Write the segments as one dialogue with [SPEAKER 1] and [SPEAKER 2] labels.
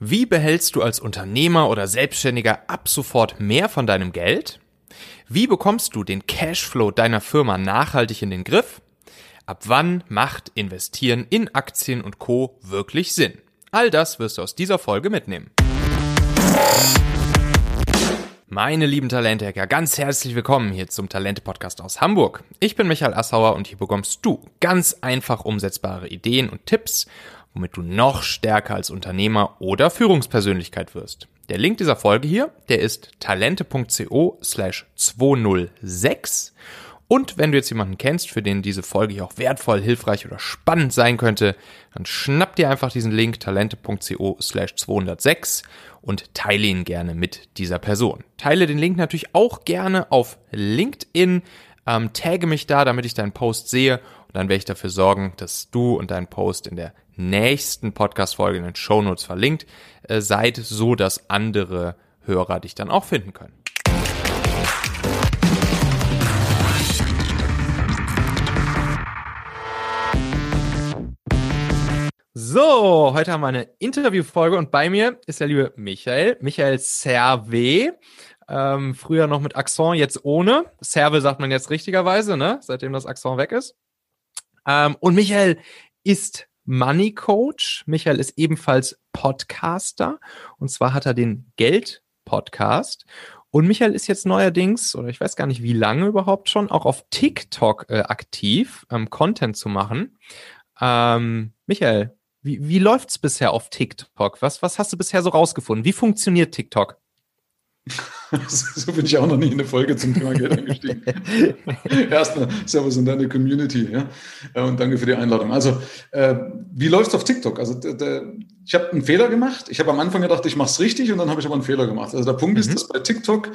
[SPEAKER 1] Wie behältst du als Unternehmer oder Selbstständiger ab sofort mehr von deinem Geld? Wie bekommst du den Cashflow deiner Firma nachhaltig in den Griff? Ab wann macht Investieren in Aktien und Co wirklich Sinn? All das wirst du aus dieser Folge mitnehmen. Meine lieben Talente-Hacker, ganz herzlich willkommen hier zum Talente-Podcast aus Hamburg. Ich bin Michael Assauer und hier bekommst du ganz einfach umsetzbare Ideen und Tipps, womit du noch stärker als Unternehmer oder Führungspersönlichkeit wirst. Der Link dieser Folge hier, der ist talente.co slash 206. Und wenn du jetzt jemanden kennst, für den diese Folge hier auch wertvoll, hilfreich oder spannend sein könnte, dann schnapp dir einfach diesen Link talente.co slash 206 und teile ihn gerne mit dieser Person. Teile den Link natürlich auch gerne auf LinkedIn, ähm, tagge mich da, damit ich deinen Post sehe und dann werde ich dafür sorgen, dass du und dein Post in der nächsten Podcast-Folge in den Show Notes verlinkt äh, seid, so dass andere Hörer dich dann auch finden können. So, heute haben wir eine Interviewfolge und bei mir ist der liebe Michael, Michael Serve. Ähm, früher noch mit Accent, jetzt ohne. Serve sagt man jetzt richtigerweise, ne? Seitdem das Accent weg ist. Ähm, und Michael ist Money Coach. Michael ist ebenfalls Podcaster und zwar hat er den Geld Podcast. Und Michael ist jetzt neuerdings, oder ich weiß gar nicht wie lange überhaupt schon, auch auf TikTok äh, aktiv, ähm, Content zu machen. Ähm, Michael, wie, wie läuft's bisher auf TikTok? Was, was hast du bisher so rausgefunden? Wie funktioniert TikTok?
[SPEAKER 2] So bin ich auch noch nie in eine Folge zum Thema Geld eingestiegen. Erstmal Servus in deine Community ja? Äh, und danke für die Einladung. Also, äh, wie läuft es auf TikTok? Also, ich habe einen Fehler gemacht. Ich habe am Anfang gedacht, ich mache es richtig und dann habe ich aber einen Fehler gemacht. Also, der Punkt mhm. ist, dass bei TikTok,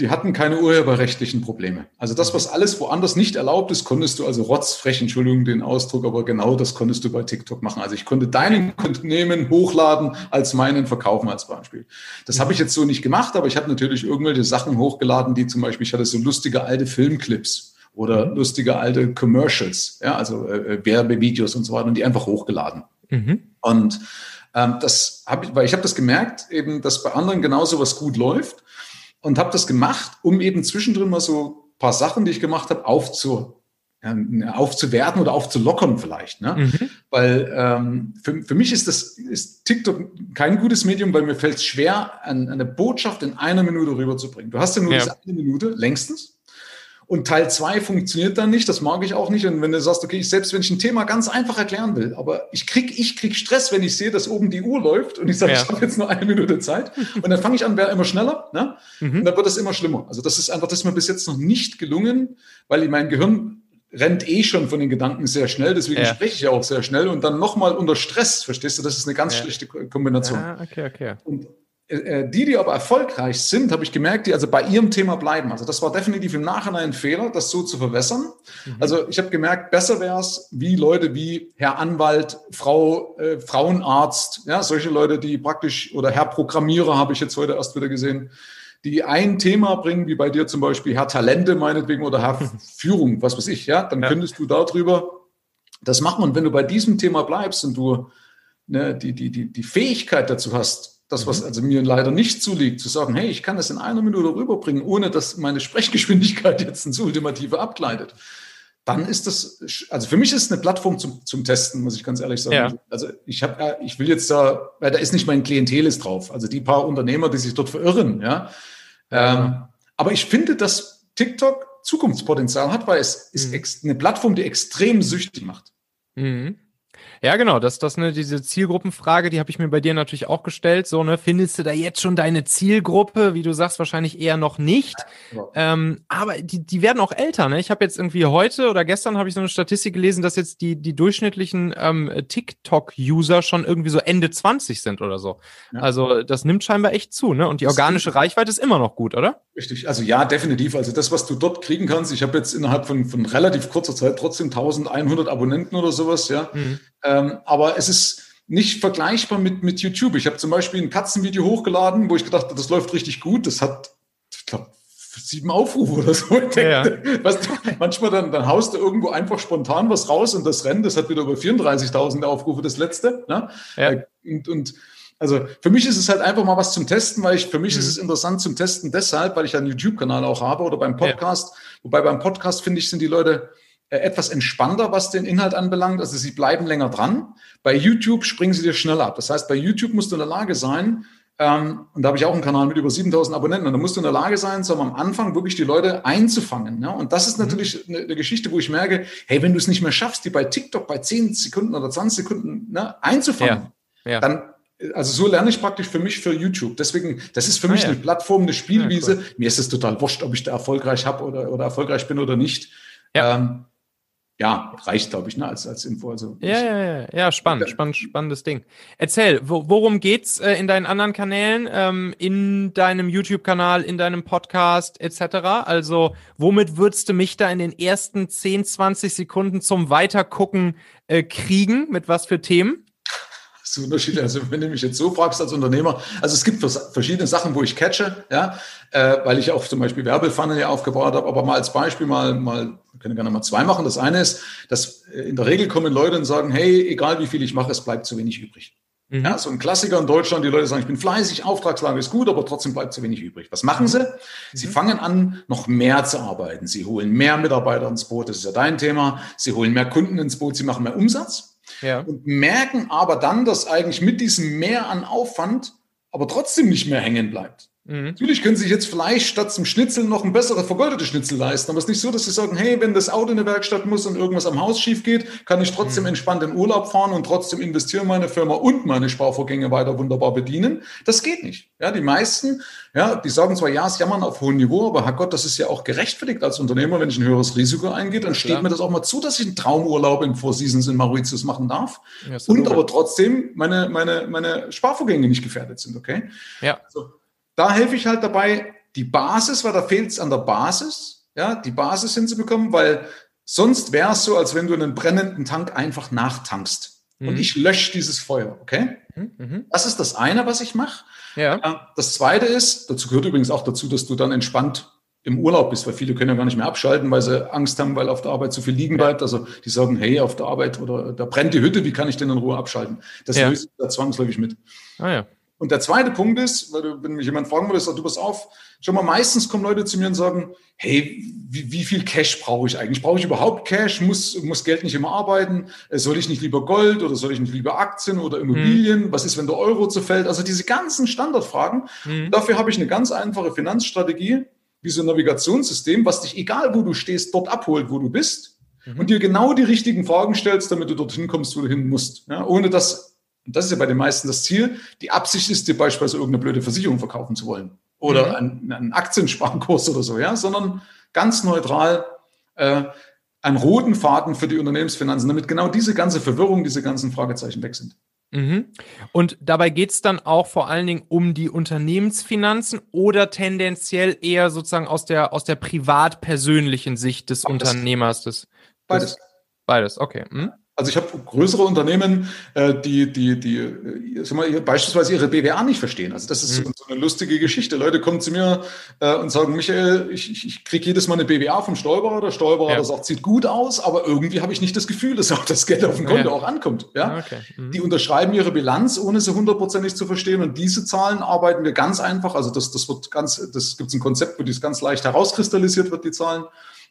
[SPEAKER 2] die hatten keine urheberrechtlichen Probleme. Also, das, was alles woanders nicht erlaubt ist, konntest du, also rotzfrech, Entschuldigung den Ausdruck, aber genau das konntest du bei TikTok machen. Also, ich konnte deinen nehmen, hochladen, als meinen verkaufen als Beispiel. Das habe ich jetzt so nicht gemacht, aber ich habe natürlich irgendwelche Sachen hochgeladen, die zum Beispiel, ich hatte so lustige alte Filmclips oder mhm. lustige alte Commercials, ja, also äh, äh, Werbevideos und so weiter und die einfach hochgeladen. Mhm. Und ähm, das habe ich, weil ich habe das gemerkt, eben, dass bei anderen genauso was gut läuft und habe das gemacht, um eben zwischendrin mal so ein paar Sachen, die ich gemacht habe, aufzu, aufzuwerten oder aufzulockern vielleicht. Ne? Mhm. Weil ähm, für, für mich ist das ist TikTok kein gutes Medium, weil mir fällt es schwer, an, eine Botschaft in einer Minute rüberzubringen. Du hast ja nur ja. diese eine Minute, längstens. Und Teil zwei funktioniert dann nicht, das mag ich auch nicht. Und wenn du sagst, okay, ich, selbst wenn ich ein Thema ganz einfach erklären will, aber ich krieg, ich krieg Stress, wenn ich sehe, dass oben die Uhr läuft und ich sage, ja. ich habe jetzt nur eine Minute Zeit. Und dann fange ich an, wäre immer schneller, ne? Mhm. Und dann wird es immer schlimmer. Also das ist einfach, das ist mir bis jetzt noch nicht gelungen, weil mein Gehirn rennt eh schon von den Gedanken sehr schnell, deswegen ja. spreche ich ja auch sehr schnell und dann nochmal unter Stress, verstehst du, das ist eine ganz ja. schlechte Kombination.
[SPEAKER 1] Ah, okay, okay.
[SPEAKER 2] Und die, die aber erfolgreich sind, habe ich gemerkt, die also bei ihrem Thema bleiben. Also das war definitiv im Nachhinein ein Fehler, das so zu verwässern. Mhm. Also ich habe gemerkt, besser wäre es, wie Leute wie Herr Anwalt, Frau äh, Frauenarzt, ja, solche Leute, die praktisch, oder Herr Programmierer habe ich jetzt heute erst wieder gesehen, die ein Thema bringen, wie bei dir zum Beispiel Herr Talente meinetwegen oder Herr Führung, was weiß ich, ja, dann ja. könntest du darüber das machen. Und wenn du bei diesem Thema bleibst und du ne, die, die, die, die Fähigkeit dazu hast, das, was mhm. also mir leider nicht zuliegt, zu sagen, hey, ich kann das in einer Minute rüberbringen, ohne dass meine Sprechgeschwindigkeit jetzt ins Ultimative abgleitet, dann ist das, also für mich ist es eine Plattform zum, zum Testen, muss ich ganz ehrlich sagen. Ja. Also ich habe, ich will jetzt da, weil da ist nicht mein Klientel drauf, also die paar Unternehmer, die sich dort verirren, ja. Ähm, aber ich finde, dass TikTok Zukunftspotenzial hat, weil es ist mhm. eine Plattform, die extrem süchtig macht.
[SPEAKER 1] Mhm. Ja, genau, das, das ne, diese Zielgruppenfrage, die habe ich mir bei dir natürlich auch gestellt. So, ne, findest du da jetzt schon deine Zielgruppe? Wie du sagst, wahrscheinlich eher noch nicht. Ja. Ähm, aber die, die werden auch älter, ne? Ich habe jetzt irgendwie heute oder gestern habe ich so eine Statistik gelesen, dass jetzt die, die durchschnittlichen ähm, TikTok-User schon irgendwie so Ende 20 sind oder so. Ja. Also das nimmt scheinbar echt zu, ne? Und die organische Reichweite ist immer noch gut, oder?
[SPEAKER 2] Richtig, also ja, definitiv. Also das, was du dort kriegen kannst, ich habe jetzt innerhalb von, von relativ kurzer Zeit trotzdem 1100 Abonnenten oder sowas, ja. Mhm. Ähm, aber es ist nicht vergleichbar mit, mit YouTube. Ich habe zum Beispiel ein Katzenvideo hochgeladen, wo ich gedacht habe, das läuft richtig gut. Das hat, ich glaube, sieben Aufrufe oder so. Ja, ja. Weißt du, manchmal dann, dann haust du irgendwo einfach spontan was raus und das rennt. Das hat wieder über 34.000 Aufrufe, das letzte. Ne? Ja. Und, und Also für mich ist es halt einfach mal was zum Testen, weil ich, für mich mhm. ist es interessant zum Testen deshalb, weil ich einen YouTube-Kanal auch habe oder beim Podcast. Wobei beim Podcast, finde ich, sind die Leute äh, etwas entspannter, was den Inhalt anbelangt. Also sie bleiben länger dran. Bei YouTube springen sie dir schneller ab. Das heißt, bei YouTube musst du in der Lage sein, ähm, und da habe ich auch einen Kanal mit über 7000 Abonnenten, und da musst du in der Lage sein, so am Anfang wirklich die Leute einzufangen. Ja? Und das ist mhm. natürlich eine, eine, Geschichte, wo ich merke, hey, wenn du es nicht mehr schaffst, die bei TikTok bei 10 Sekunden oder 20 Sekunden ne, einzufangen, ja. Ja. dann also so lerne ich praktisch für mich für YouTube. Deswegen, das ist für ah, mich ja. eine Plattform, eine Spielwiese. Cool. Mir ist es total wurscht, ob ich da erfolgreich habe oder, oder erfolgreich bin oder nicht. Ähm, ja reicht, glaube ich, ne, als, als Info. Also
[SPEAKER 1] ja, ja, ja, ja, spannend, spannend, spannendes Ding. Erzähl, wo, worum geht's äh, in deinen anderen Kanälen, ähm, in deinem YouTube-Kanal, in deinem Podcast etc.? Also, womit würdest du mich da in den ersten 10, 20 Sekunden zum Weitergucken äh, kriegen? Mit was für Themen?
[SPEAKER 2] So unterschiedlich. Also wenn du mich jetzt so fragst als Unternehmer, also es gibt verschiedene Sachen, wo ich catche, ja, äh, weil ich auch zum Beispiel Werbefunnel ja aufgebaut habe, aber mal als Beispiel mal, mal, wir können gerne mal zwei machen. Das eine ist, dass äh, in der Regel kommen Leute und sagen, hey, egal wie viel ich mache, es bleibt zu wenig übrig. Mhm. Ja, so ein Klassiker in Deutschland, die Leute sagen, ich bin fleißig, Auftragslage ist gut, aber trotzdem bleibt zu wenig übrig. Was machen sie? Sie mhm. fangen an, noch mehr zu arbeiten. Sie holen mehr Mitarbeiter ins Boot, das ist ja dein Thema. Sie holen mehr Kunden ins Boot, sie machen mehr Umsatz ja. und merken aber dann, dass eigentlich mit diesem Mehr an Aufwand aber trotzdem nicht mehr hängen bleibt. Mhm. Natürlich können Sie sich jetzt Fleisch statt zum Schnitzel noch ein besseres vergoldete Schnitzel leisten, aber es ist nicht so, dass Sie sagen, hey, wenn das Auto in der Werkstatt muss und irgendwas am Haus schief geht, kann ich trotzdem mhm. entspannt in Urlaub fahren und trotzdem investieren meine Firma und meine Sparvorgänge weiter wunderbar bedienen. Das geht nicht. Ja, die meisten, ja, die sagen zwar, ja, es jammern auf hohem Niveau, aber Herrgott, das ist ja auch gerechtfertigt als Unternehmer, wenn ich ein höheres Risiko eingehe, dann steht Klar. mir das auch mal zu, dass ich einen Traumurlaub in Four Seasons in Mauritius machen darf ja, und aber trotzdem meine, meine, meine Sparvorgänge nicht gefährdet sind, okay? Ja. Also, da helfe ich halt dabei, die Basis, weil da fehlt es an der Basis, ja, die Basis hinzubekommen, weil sonst wäre es so, als wenn du einen brennenden Tank einfach nachtankst. Mhm. Und ich lösche dieses Feuer, okay? Mhm, mhm. Das ist das eine, was ich mache. Ja. Äh, das zweite ist, dazu gehört übrigens auch dazu, dass du dann entspannt im Urlaub bist, weil viele können ja gar nicht mehr abschalten, weil sie Angst haben, weil auf der Arbeit zu viel liegen bleibt. Also die sagen, hey, auf der Arbeit oder da brennt die Hütte, wie kann ich denn in Ruhe abschalten? Das ja. löst da zwangsläufig mit. Ah ja. Und der zweite Punkt ist, weil du, wenn mich jemand fragen würde, sagt, du pass auf, schau mal, meistens kommen Leute zu mir und sagen, hey, wie, wie viel Cash brauche ich eigentlich? Brauche ich überhaupt Cash? Muss, muss Geld nicht immer arbeiten? Äh, soll ich nicht lieber Gold oder soll ich nicht lieber Aktien oder Immobilien? Mhm. Was ist, wenn der Euro zerfällt? Also diese ganzen Standardfragen. Mhm. Dafür habe ich eine ganz einfache Finanzstrategie, wie so ein Navigationssystem, was dich, egal wo du stehst, dort abholt, wo du bist mhm. und dir genau die richtigen Fragen stellst, damit du dorthin kommst, wo du hin musst. Ja, ohne dass und das ist ja bei den meisten das Ziel, die Absicht ist dir beispielsweise irgendeine blöde Versicherung verkaufen zu wollen oder mhm. einen, einen Aktiensparkurs oder so, ja, sondern ganz neutral äh, einen roten Faden für die Unternehmensfinanzen, damit genau diese ganze Verwirrung, diese ganzen Fragezeichen weg sind.
[SPEAKER 1] Mhm. Und dabei geht es dann auch vor allen Dingen um die Unternehmensfinanzen oder tendenziell eher sozusagen aus der, aus der privat-persönlichen Sicht des Beides. Unternehmers. Des, des,
[SPEAKER 2] Beides.
[SPEAKER 1] Beides, okay. Mhm.
[SPEAKER 2] Also ich habe größere Unternehmen, äh, die, die, die äh, mal, beispielsweise ihre BWA nicht verstehen. Also das ist mhm. so eine lustige Geschichte. Leute kommen zu mir äh, und sagen, Michael, ich, ich, kriege jedes Mal eine BWA vom Steuerberater. Der Steuerberater ja. sagt, sieht gut aus, aber irgendwie habe ich nicht das Gefühl, dass auch das Geld auf dem Konto ja. auch ankommt. Ja? Ah, okay. Mhm. Die unterschreiben ihre Bilanz, ohne sie hundertprozentig zu verstehen. Und diese Zahlen arbeiten wir ganz einfach. Also das, das wird ganz, das gibt ein Konzept, wo das ganz leicht herauskristallisiert wird, die Zahlen.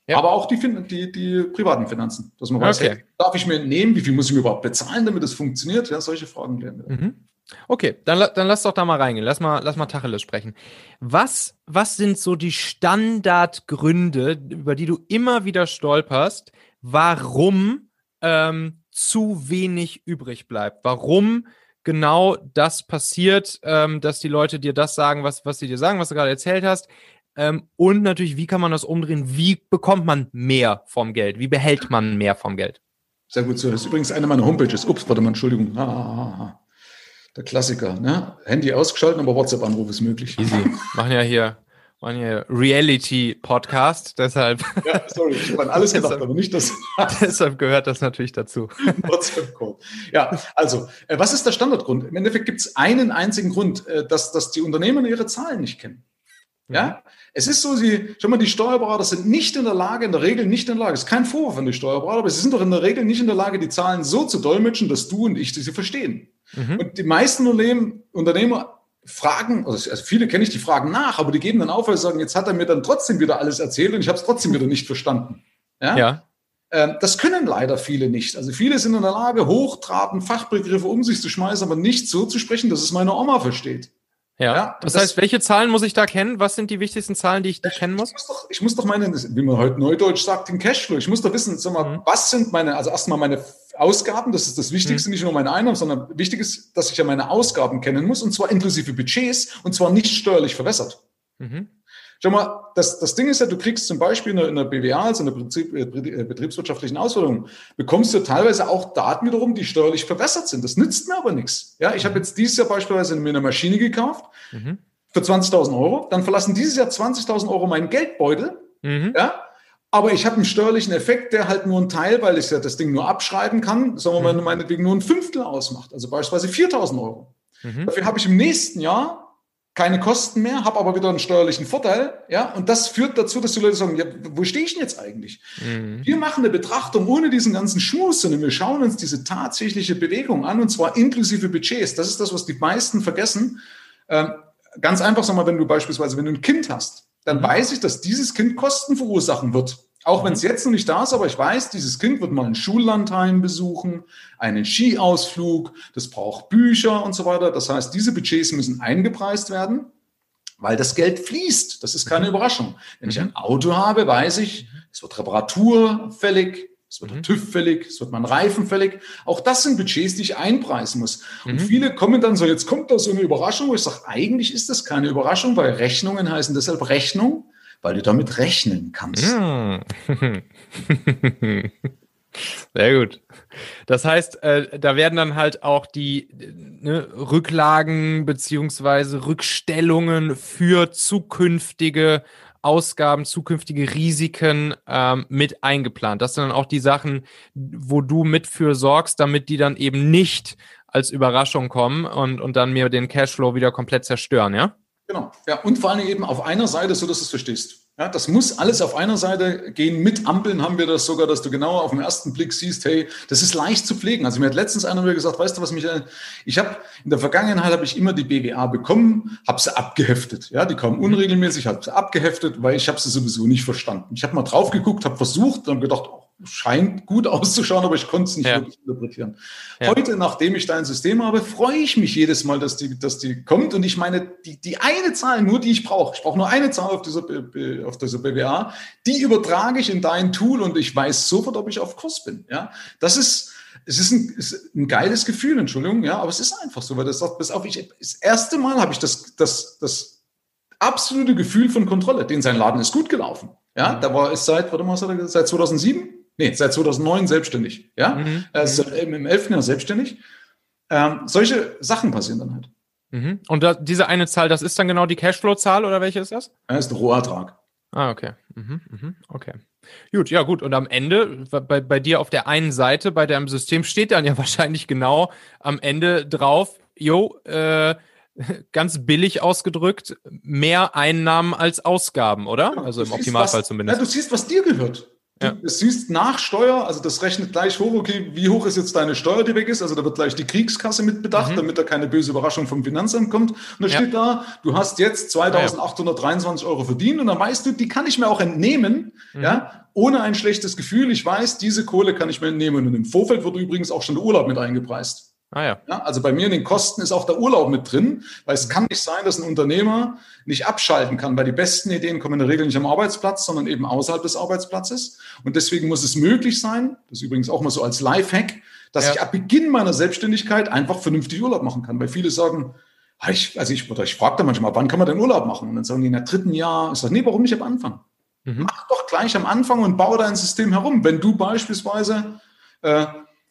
[SPEAKER 2] Ja. Aber auch die, die, die privaten Finanzen. Dass man weiß, okay. hey, darf ich mir nehmen, wie viel muss ich mir überhaupt bezahlen, damit es funktioniert? Ja, solche Fragen klären wir. Mhm.
[SPEAKER 1] Okay, dann, dann lass doch da mal reingehen. Lass mal, lass mal Tacheles sprechen. Was, was sind so die Standardgründe, über die du immer wieder stolperst, warum ähm, zu wenig übrig bleibt? Warum genau das passiert, ähm, dass die Leute dir das sagen, was, was sie dir sagen, was du gerade erzählt hast? Ähm, und natürlich, wie kann man das umdrehen? Wie bekommt man mehr vom Geld? Wie behält man mehr vom Geld?
[SPEAKER 2] Sehr gut so. Das ist übrigens eine meiner Homepages. Ups, warte mal, Entschuldigung. Ah, ah, ah. Der Klassiker. Ne? Handy ausgeschalten, aber WhatsApp-Anruf ist möglich.
[SPEAKER 1] Easy. Machen ja hier, machen hier Reality-Podcast, deshalb. Ja, sorry, ich habe an alles gedacht, aber nicht das. deshalb gehört das natürlich dazu. WhatsApp-Call.
[SPEAKER 2] Ja, also, äh, was ist der Standardgrund? Im Endeffekt gibt es einen einzigen Grund, äh, dass, dass die Unternehmen ihre Zahlen nicht kennen. Ja, es ist so, sie, schon mal, die Steuerberater sind nicht in der Lage, in der Regel nicht in der Lage, es ist kein Vorwurf an die Steuerberater, aber sie sind doch in der Regel nicht in der Lage, die Zahlen so zu dolmetschen, dass du und ich sie verstehen. Mhm. Und die meisten Unternehmen, Unternehmer fragen, also viele kenne ich, die fragen nach, aber die geben dann auf, weil sie sagen, jetzt hat er mir dann trotzdem wieder alles erzählt und ich habe es trotzdem wieder nicht verstanden. Ja. ja. Ähm, das können leider viele nicht. Also viele sind in der Lage, hochtrabend Fachbegriffe um sich zu schmeißen, aber nicht so zu sprechen, dass es meine Oma versteht.
[SPEAKER 1] Ja. ja das, das, heißt, welche Zahlen muss ich da kennen? Was sind die wichtigsten Zahlen, die ich da kennen muss?
[SPEAKER 2] Ich muss, doch, ich muss doch meine, wie man heute Neudeutsch sagt, den Cashflow. Ich muss doch wissen, sag mal, mhm. was sind meine, also erstmal meine Ausgaben, das ist das Wichtigste, mhm. nicht nur meine Einnahmen, sondern wichtig ist, dass ich ja meine Ausgaben kennen muss, und zwar inklusive Budgets, und zwar nicht steuerlich verwässert. Mhm. Schau mal, das, das Ding ist ja, du kriegst zum Beispiel in der, in der BWA, also in der Betrieb, äh, äh, betriebswirtschaftlichen Ausbildung, bekommst du teilweise auch Daten wiederum, die steuerlich verwässert sind. Das nützt mir aber nichts. Ja, ich habe mhm. jetzt dieses Jahr beispielsweise mir eine Maschine gekauft mhm. für 20.000 Euro. Dann verlassen dieses Jahr 20.000 Euro meinen Geldbeutel. Mhm. Ja, aber ich habe einen steuerlichen Effekt, der halt nur ein Teil, weil ich ja das Ding nur abschreiben kann, sagen wir mal, mhm. meinetwegen nur ein Fünftel ausmacht. Also beispielsweise 4.000 Euro. Mhm. Dafür habe ich im nächsten Jahr keine Kosten mehr, habe aber wieder einen steuerlichen Vorteil, ja, und das führt dazu, dass die Leute sagen, ja, wo stehe ich denn jetzt eigentlich? Mhm. Wir machen eine Betrachtung ohne diesen ganzen Schmus, sondern wir schauen uns diese tatsächliche Bewegung an, und zwar inklusive Budgets. Das ist das, was die meisten vergessen. Ähm, ganz einfach, sag mal, wenn du beispielsweise, wenn du ein Kind hast, dann mhm. weiß ich, dass dieses Kind Kosten verursachen wird. Auch wenn es jetzt noch nicht da ist, aber ich weiß, dieses Kind wird mal einen Schullandheim besuchen, einen Skiausflug, das braucht Bücher und so weiter. Das heißt, diese Budgets müssen eingepreist werden, weil das Geld fließt. Das ist keine mhm. Überraschung. Wenn ich ein Auto habe, weiß ich, es wird Reparatur fällig, es wird mhm. TÜV fällig, es wird mein Reifen fällig. Auch das sind Budgets, die ich einpreisen muss. Mhm. Und viele kommen dann so, jetzt kommt da so eine Überraschung, wo ich sage, eigentlich ist das keine Überraschung, weil Rechnungen heißen deshalb Rechnung weil du damit rechnen kannst. Ja.
[SPEAKER 1] Sehr gut. Das heißt, äh, da werden dann halt auch die ne, Rücklagen beziehungsweise Rückstellungen für zukünftige Ausgaben, zukünftige Risiken ähm, mit eingeplant. Das sind dann auch die Sachen, wo du mit für sorgst, damit die dann eben nicht als Überraschung kommen und, und dann mir den Cashflow wieder komplett zerstören, ja?
[SPEAKER 2] Genau. Ja, und vor allem eben auf einer Seite, so dass du es verstehst. Ja, das muss alles auf einer Seite gehen. Mit Ampeln haben wir das sogar, dass du genau auf den ersten Blick siehst, hey, das ist leicht zu pflegen. Also mir hat letztens einer gesagt, weißt du, was mich, äh, ich habe in der Vergangenheit habe ich immer die BWA bekommen, habe sie abgeheftet. Ja, die kamen unregelmäßig, habe sie abgeheftet, weil ich habe sie sowieso nicht verstanden. Ich habe mal drauf geguckt, habe versucht und gedacht, oh, scheint gut auszuschauen, aber ich konnte es nicht ja. wirklich interpretieren. Ja. Heute, nachdem ich dein System habe, freue ich mich jedes Mal, dass die, dass die kommt. Und ich meine, die, die eine Zahl, nur die ich brauche, ich brauche nur eine Zahl auf dieser, auf dieser BWA, die übertrage ich in dein Tool und ich weiß sofort, ob ich auf Kurs bin. Ja, das ist, es ist ein, ist ein geiles Gefühl, Entschuldigung, ja, aber es ist einfach so, weil das sagt, bis auf ich, das erste Mal habe ich das, das, das absolute Gefühl von Kontrolle. Den sein Laden ist gut gelaufen. Ja, mhm. da war es seit, warte mal, seit 2007 nee, seit 2009 selbstständig, ja, mhm. also im 11. Jahr selbstständig. Ähm, solche Sachen passieren dann halt.
[SPEAKER 1] Mhm. Und da, diese eine Zahl, das ist dann genau die Cashflow-Zahl oder welche ist das?
[SPEAKER 2] Das ist der Rohertrag.
[SPEAKER 1] Ah, okay. Mhm, mhm, okay. Gut, ja gut. Und am Ende, bei, bei dir auf der einen Seite, bei deinem System steht dann ja wahrscheinlich genau am Ende drauf, jo, äh, ganz billig ausgedrückt, mehr Einnahmen als Ausgaben, oder? Ja, also im Optimalfall
[SPEAKER 2] was,
[SPEAKER 1] zumindest.
[SPEAKER 2] Ja, du siehst, was dir gehört. Du, ja. Das siehst nach Steuer, also das rechnet gleich hoch, okay, wie hoch ist jetzt deine Steuer, die weg ist? Also da wird gleich die Kriegskasse mit bedacht, mhm. damit da keine böse Überraschung vom Finanzamt kommt. Und da ja. steht da, du hast jetzt 2823 Euro verdient und dann weißt du, die kann ich mir auch entnehmen, mhm. ja, ohne ein schlechtes Gefühl. Ich weiß, diese Kohle kann ich mir entnehmen. Und im Vorfeld wird übrigens auch schon der Urlaub mit eingepreist. Ah, ja. ja. Also bei mir in den Kosten ist auch der Urlaub mit drin, weil es kann nicht sein, dass ein Unternehmer nicht abschalten kann, weil die besten Ideen kommen in der Regel nicht am Arbeitsplatz, sondern eben außerhalb des Arbeitsplatzes. Und deswegen muss es möglich sein, das ist übrigens auch mal so als Lifehack, dass ja. ich ab Beginn meiner Selbstständigkeit einfach vernünftig Urlaub machen kann. Weil viele sagen, ich, also ich, ich frage da manchmal, wann kann man denn Urlaub machen? Und dann sagen die in der dritten Jahr, ich sage, nee, warum nicht am Anfang? Mhm. Mach doch gleich am Anfang und baue dein System herum. Wenn du beispielsweise, äh,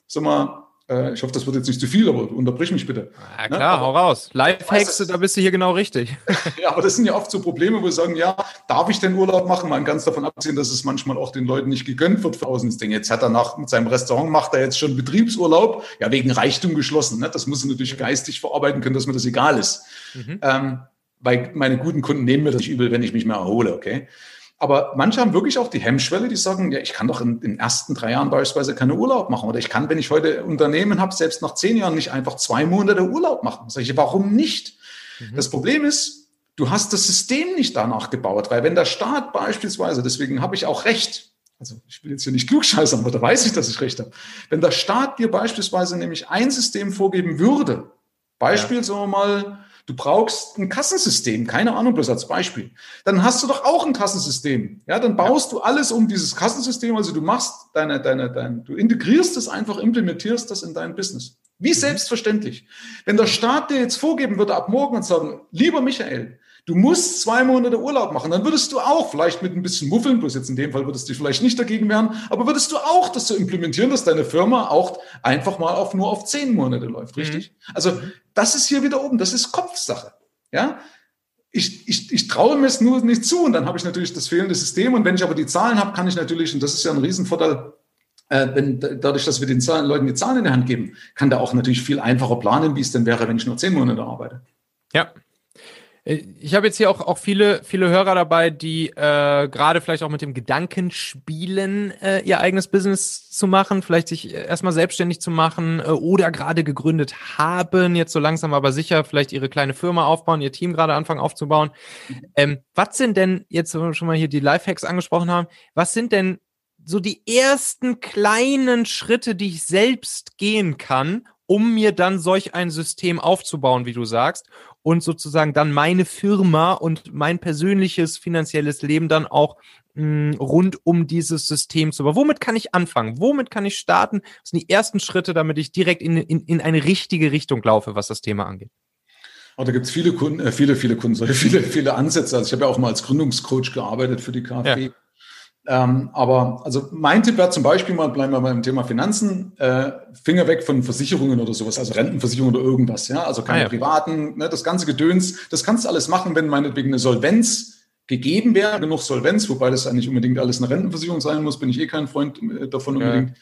[SPEAKER 2] sag mal, äh, ich hoffe, das wird jetzt nicht zu viel, aber unterbrich mich bitte.
[SPEAKER 1] Ja, ne? klar, ne? hau raus. Lifehacks, da bist du hier genau richtig.
[SPEAKER 2] ja, aber das sind ja oft so Probleme, wo wir sagen, ja, darf ich denn Urlaub machen? Man kann es davon absehen, dass es manchmal auch den Leuten nicht gegönnt wird für außen. Ding. Jetzt hat er nach mit seinem Restaurant macht er jetzt schon Betriebsurlaub, ja, wegen Reichtum geschlossen. Ne? Das muss er natürlich geistig verarbeiten können, dass mir das egal ist. Mhm. Ähm, weil meine guten Kunden nehmen mir das nicht übel, wenn ich mich mehr erhole, okay? Aber manche haben wirklich auch die Hemmschwelle, die sagen, ja, ich kann doch in den ersten drei Jahren beispielsweise keine Urlaub machen. Oder ich kann, wenn ich heute Unternehmen habe, selbst nach zehn Jahren nicht einfach zwei Monate Urlaub machen. Sag ich, warum nicht? Mhm. Das Problem ist, du hast das System nicht danach gebaut, weil wenn der Staat beispielsweise, deswegen habe ich auch recht, also ich will jetzt hier nicht klugscheißern, aber da weiß ich, dass ich recht habe. Wenn der Staat dir beispielsweise nämlich ein System vorgeben würde, Beispiel, ja. sagen wir mal, Du brauchst ein Kassensystem, keine Ahnung, bloß als Beispiel. Dann hast du doch auch ein Kassensystem. Ja, dann baust ja. du alles um dieses Kassensystem. Also du machst deine, deine, deine, du integrierst es einfach, implementierst das in dein Business. Wie mhm. selbstverständlich. Wenn der Staat dir jetzt vorgeben würde ab morgen und sagen, lieber Michael, du musst zwei Monate Urlaub machen, dann würdest du auch, vielleicht mit ein bisschen Muffeln, bloß jetzt in dem Fall würdest du vielleicht nicht dagegen wehren, aber würdest du auch das so implementieren, dass deine Firma auch einfach mal auf nur auf zehn Monate läuft, richtig? Mhm. Also das ist hier wieder oben, das ist Kopfsache. Ja, ich, ich, ich traue mir es nur nicht zu und dann habe ich natürlich das fehlende System und wenn ich aber die Zahlen habe, kann ich natürlich, und das ist ja ein Riesenvorteil, äh, wenn, dadurch, dass wir den Zahlen, Leuten die Zahlen in der Hand geben, kann da auch natürlich viel einfacher planen, wie es denn wäre, wenn ich nur zehn Monate arbeite.
[SPEAKER 1] Ja, ich habe jetzt hier auch, auch viele, viele Hörer dabei, die äh, gerade vielleicht auch mit dem Gedanken spielen, äh, ihr eigenes Business zu machen, vielleicht sich erstmal selbstständig zu machen äh, oder gerade gegründet haben, jetzt so langsam aber sicher vielleicht ihre kleine Firma aufbauen, ihr Team gerade anfangen aufzubauen. Ähm, was sind denn, jetzt wenn wir schon mal hier die Lifehacks angesprochen haben, was sind denn so die ersten kleinen Schritte, die ich selbst gehen kann, um mir dann solch ein System aufzubauen, wie du sagst, und sozusagen dann meine Firma und mein persönliches finanzielles Leben dann auch mh, hm, rund um dieses System zu. Aber womit kann ich anfangen? Womit kann ich starten? Das sind die ersten Schritte, damit ich direkt in, in, in eine richtige Richtung laufe, was das Thema angeht.
[SPEAKER 2] Oh, da gibt es viele Kunden, äh, viele, viele Kunden, viele, viele Ansätze. Also ich habe ja auch mal als Gründungscoach gearbeitet für die KfW. Ja. Ähm, aber also mein Tipp wäre zum Beispiel mal, bleiben wir beim Thema Finanzen, äh, Finger weg von Versicherungen oder sowas, also Rentenversicherung oder irgendwas, ja, also keine ah, ja. privaten, ne, das ganze Gedöns, das kannst du alles machen, wenn meinetwegen eine Solvenz gegeben wäre, genug Solvenz, wobei das eigentlich unbedingt alles eine Rentenversicherung sein muss, bin ich eh kein Freund äh, davon unbedingt,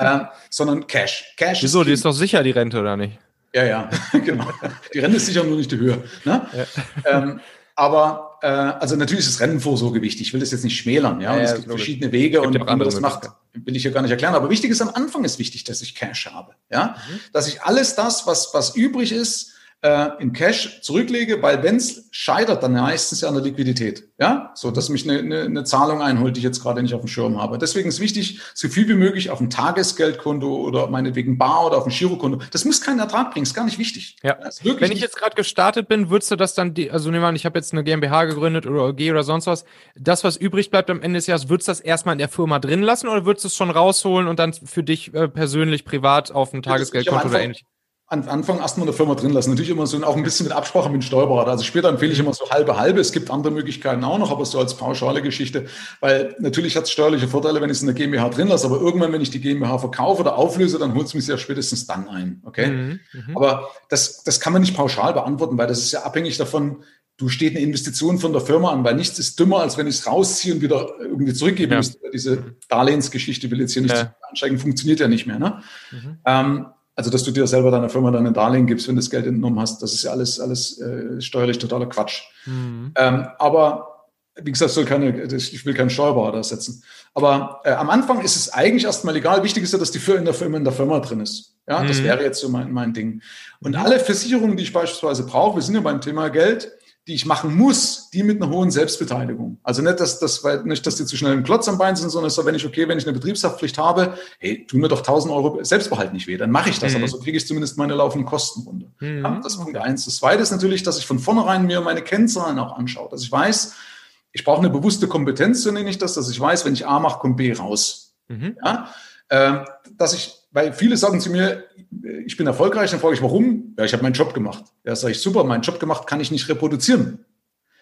[SPEAKER 2] ja. äh, sondern Cash. Cash
[SPEAKER 1] Wieso, die ist doch sicher, die Rente, oder nicht?
[SPEAKER 2] Ja, ja, genau. Die Rente ist sicher nur nicht die Höhe. Ne? Ja. Ähm, aber äh, also natürlich ist das Rentenvorsorge wichtig. Ich will das jetzt nicht schmälern, ja. ja, es gibt verschiedene Wege und wie man das macht, will ich ja gar nicht erklären. Aber wichtig ist am Anfang ist wichtig, dass ich Cash habe, ja, mhm. dass ich alles das, was was übrig ist, äh, in Cash zurücklege, weil wenn es scheitert, dann meistens ja an der Liquidität. Ja, so dass mich eine, eine, eine Zahlung einholt, die ich jetzt gerade nicht auf dem Schirm habe. Deswegen ist wichtig, so viel wie möglich auf ein Tagesgeldkonto oder meinetwegen Bar oder auf ein Girokonto. Das muss keinen Ertrag bringen, ist gar nicht wichtig.
[SPEAKER 1] Ja. Wenn ich jetzt gerade gestartet bin, würdest du das dann, die, also nehmen wir an, ich habe jetzt eine GmbH gegründet oder OG oder sonst was, das, was übrig bleibt am Ende des Jahres, würdest du das erstmal in der Firma drin lassen oder würdest du es schon rausholen und dann für dich äh, persönlich privat auf ein Tagesgeldkonto oder ähnlich?
[SPEAKER 2] An Anfang erstmal in der Firma drin lassen. Natürlich immer so auch ein bisschen mit Absprache mit dem Steuerberater. Also später empfehle ich immer so halbe halbe. Es gibt andere Möglichkeiten auch noch, aber so als pauschale Geschichte, weil natürlich hat es steuerliche Vorteile, wenn ich es in der GmbH drin lasse, aber irgendwann, wenn ich die GmbH verkaufe oder auflöse, dann holt es mich ja spätestens dann ein. Okay? Mhm, mh. Aber das, das kann man nicht pauschal beantworten, weil das ist ja abhängig davon, du steht eine Investition von der Firma an, weil nichts ist dümmer, als wenn ich es rausziehe und wieder irgendwie zurückgeben ja. müsste. Diese Darlehensgeschichte will jetzt hier nicht ja. ansteigen, funktioniert ja nicht mehr. Ne? Mhm. Ähm, also, dass du dir selber deiner Firma dann ein Darlehen gibst, wenn du das Geld entnommen hast, das ist ja alles, alles äh, steuerlich totaler Quatsch. Mhm. Ähm, aber wie gesagt, soll keine, ich will keinen Steuerberater ersetzen. Aber äh, am Anfang ist es eigentlich erstmal egal. Wichtig ist ja, dass die Firma in der Firma, in der Firma drin ist. Ja, mhm. das wäre jetzt so mein, mein Ding. Und alle Versicherungen, die ich beispielsweise brauche, wir sind ja beim Thema Geld, die ich machen muss, die mit einer hohen Selbstbeteiligung. Also nicht, dass, dass, weil, nicht, dass die zu schnell ein Klotz am Bein sind, sondern so, wenn ich, okay, wenn ich eine Betriebshaftpflicht habe, hey, tun mir doch 1000 Euro Selbstbehalt nicht weh, dann mache ich das, mhm. aber so kriege ich zumindest meine laufenden Kosten runter. Mhm. Ja, das ist Punkt eins. Das zweite ist natürlich, dass ich von vornherein mir meine Kennzahlen auch anschaue, dass ich weiß, ich brauche eine bewusste Kompetenz, so nenne ich das, dass ich weiß, wenn ich A mache, kommt B raus. Mhm. Ja, äh, dass ich, weil viele sagen zu mir, ich bin erfolgreich, dann frage ich, warum? Ja, ich habe meinen Job gemacht. Ja, sage ich, super, meinen Job gemacht kann ich nicht reproduzieren.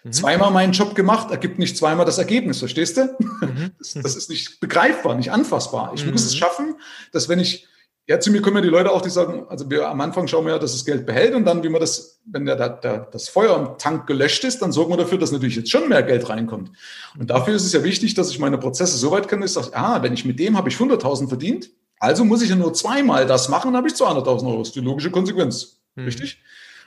[SPEAKER 2] Mhm. Zweimal meinen Job gemacht, ergibt nicht zweimal das Ergebnis, verstehst du? Mhm. Das, das, ist nicht begreifbar, nicht anfassbar. Ich mhm. muss es schaffen, dass wenn ich, ja, zu mir kommen ja die Leute auch, die sagen, also wir am Anfang schauen wir ja, dass das Geld behält und dann, wie man das, wenn der, der, der, das Feuer im Tank gelöscht ist, dann sorgen wir dafür, dass natürlich jetzt schon mehr Geld reinkommt. Und dafür ist es ja wichtig, dass ich meine Prozesse so weit kenne, dass ich sage, ah, wenn ich mit dem habe ich 100.000 verdient, also muss ich ja nur zweimal das machen, dann habe ich 200.000 Euro. Das ist die logische Konsequenz. Mhm. Richtig?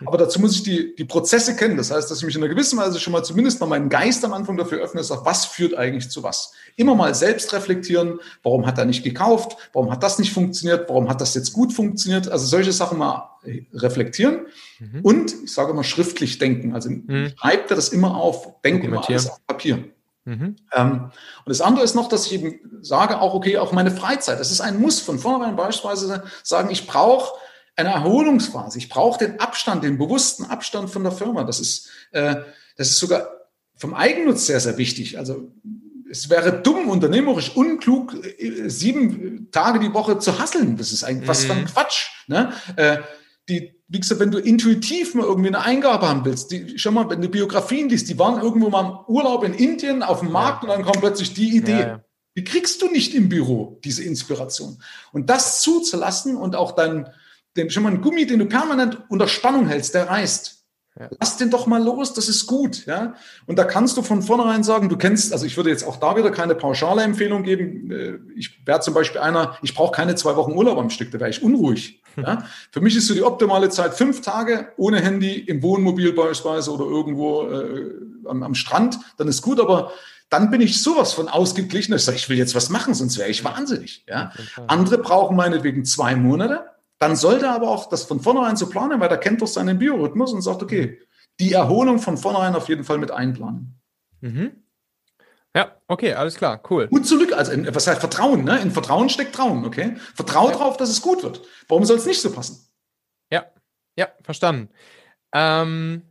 [SPEAKER 2] Aber dazu muss ich die, die Prozesse kennen. Das heißt, dass ich mich in einer gewissen Weise schon mal zumindest mal meinen Geist am Anfang dafür öffne, sage, was führt eigentlich zu was? Immer mal selbst reflektieren. Warum hat er nicht gekauft? Warum hat das nicht funktioniert? Warum hat das jetzt gut funktioniert? Also solche Sachen mal reflektieren. Mhm. Und ich sage immer schriftlich denken. Also mhm. schreibt er das immer auf, denkt immer alles auf Papier. Mhm. Ähm, und das andere ist noch, dass ich eben sage, auch okay, auch meine Freizeit. Das ist ein Muss von vornherein beispielsweise sagen, ich brauche eine Erholungsphase. Ich brauche den Abstand, den bewussten Abstand von der Firma. Das ist, äh, das ist sogar vom Eigennutz sehr, sehr wichtig. Also es wäre dumm, unternehmerisch unklug, äh, sieben Tage die Woche zu hasseln. Das ist eigentlich was für ein mhm. Quatsch. Ne? Äh, die, wie gesagt, wenn du intuitiv mal irgendwie eine Eingabe haben willst, die, schau mal, wenn du Biografien liest, die waren irgendwo mal im Urlaub in Indien auf dem Markt ja. und dann kommt plötzlich die Idee. Ja, ja. Die kriegst du nicht im Büro, diese Inspiration. Und das zuzulassen und auch dein, den, schon mal einen Gummi, den du permanent unter Spannung hältst, der reißt. Ja. Lass den doch mal los, das ist gut, ja. Und da kannst du von vornherein sagen, du kennst, also ich würde jetzt auch da wieder keine pauschale Empfehlung geben. Äh, ich wäre zum Beispiel einer, ich brauche keine zwei Wochen Urlaub am Stück, da wäre ich unruhig. Ja? Für mich ist so die optimale Zeit fünf Tage ohne Handy im Wohnmobil beispielsweise oder irgendwo äh, am, am Strand, dann ist gut, aber dann bin ich sowas von ausgeglichen, dass ich sage, ich will jetzt was machen, sonst wäre ich wahnsinnig. Ja? Andere brauchen meinetwegen zwei Monate dann sollte er aber auch das von vornherein so planen, weil er kennt doch seinen Biorhythmus und sagt, okay, die Erholung von vornherein auf jeden Fall mit einplanen.
[SPEAKER 1] Mhm. Ja, okay, alles klar, cool.
[SPEAKER 2] Gut zurück, also in, was heißt Vertrauen, ne? In Vertrauen steckt Trauen, okay? Vertrau ja. darauf, dass es gut wird. Warum soll es nicht so passen?
[SPEAKER 1] Ja, ja, verstanden. Ähm,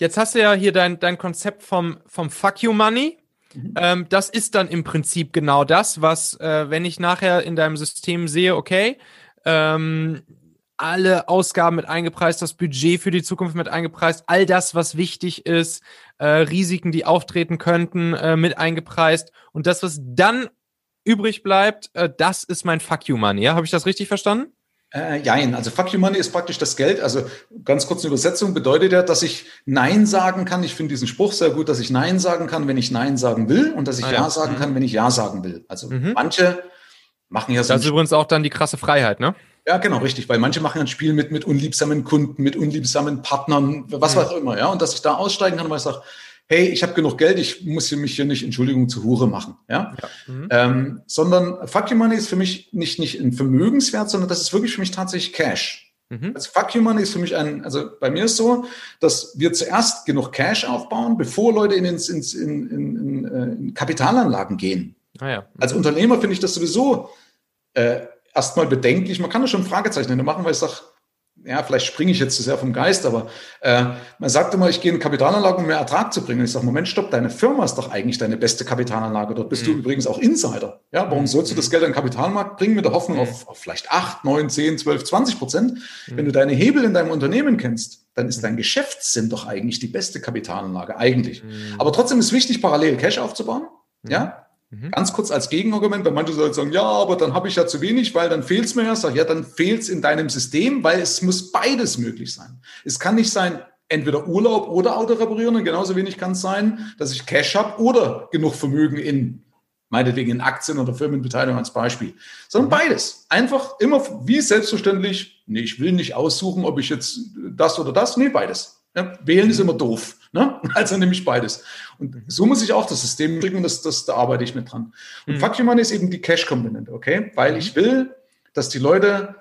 [SPEAKER 1] jetzt hast du ja hier dein, dein Konzept vom, vom Fuck You Money. Mhm. Ähm, das ist dann im Prinzip genau das, was, äh, wenn ich nachher in deinem System sehe, okay, ähm, alle Ausgaben mit eingepreist, das Budget für die Zukunft mit eingepreist, all das, was wichtig ist, äh, Risiken, die auftreten könnten, äh, mit eingepreist. Und das, was dann übrig bleibt, äh, das ist mein Fuck You Money. Ja, habe ich das richtig verstanden?
[SPEAKER 2] Äh, jein, also Fuck You Money ist praktisch das Geld. Also ganz kurz eine Übersetzung bedeutet ja, dass ich Nein sagen kann. Ich finde diesen Spruch sehr gut, dass ich Nein sagen kann, wenn ich Nein sagen will und dass ich ah, Ja, ja sagen mhm. kann, wenn ich Ja sagen will. Also mhm. manche machen ja
[SPEAKER 1] so. Das ist übrigens auch dann die krasse Freiheit, ne?
[SPEAKER 2] Ja, genau, richtig, weil manche machen ein Spiel mit, mit unliebsamen Kunden, mit unliebsamen Partnern, was mhm. auch immer, ja, und dass ich da aussteigen kann, weil ich sage, hey, ich habe genug Geld, ich muss mich hier nicht, Entschuldigung, zu Hure machen, ja, ja. Mhm. Ähm, sondern Fuck You Money ist für mich nicht, nicht ein Vermögenswert, sondern das ist wirklich für mich tatsächlich Cash. Mhm. Also Fuck You Money ist für mich ein, also bei mir ist so, dass wir zuerst genug Cash aufbauen, bevor Leute in, ins, ins, in, in, in, äh, in Kapitalanlagen gehen. Ah ja. Als Unternehmer finde ich das sowieso äh, erstmal bedenklich. Man kann da schon Fragezeichen machen, weil ich sage, ja, vielleicht springe ich jetzt zu sehr vom Geist, aber äh, man sagt immer, ich gehe in Kapitalanlage, um mehr Ertrag zu bringen. Und ich sage, Moment, stopp, deine Firma ist doch eigentlich deine beste Kapitalanlage. Dort bist mhm. du übrigens auch Insider. Ja, warum sollst du das Geld in den Kapitalmarkt bringen mit der Hoffnung mhm. auf, auf, vielleicht 8, 9, 10, 12, 20 Prozent? Mhm. Wenn du deine Hebel in deinem Unternehmen kennst, dann ist dein Geschäftssinn doch eigentlich die beste Kapitalanlage, eigentlich. Mhm. Aber trotzdem ist wichtig, parallel Cash aufzubauen. Ja, Mhm. Ganz kurz als Gegenargument, weil manche Leute sagen, ja, aber dann habe ich ja zu wenig, weil dann fehlt es mir ja. Sag, ja, dann fehlt es in deinem System, weil es muss beides möglich sein. Es kann nicht sein, entweder Urlaub oder Auto reparieren und genauso wenig kann es sein, dass ich Cash habe oder genug Vermögen in, meinetwegen in Aktien oder Firmenbeteiligung als Beispiel. Sondern mhm. beides. Einfach immer wie selbstverständlich, nee, ich will nicht aussuchen, ob ich jetzt das oder das, nee, beides. Ja, wählen ist immer doof. Ne? Also nehme ich beides. Und so muss ich auch das System bringen, das, das, da arbeite ich mit dran. Und mhm. Fuck Money ist eben die Cash-Komponente, okay? Weil ich will, dass die Leute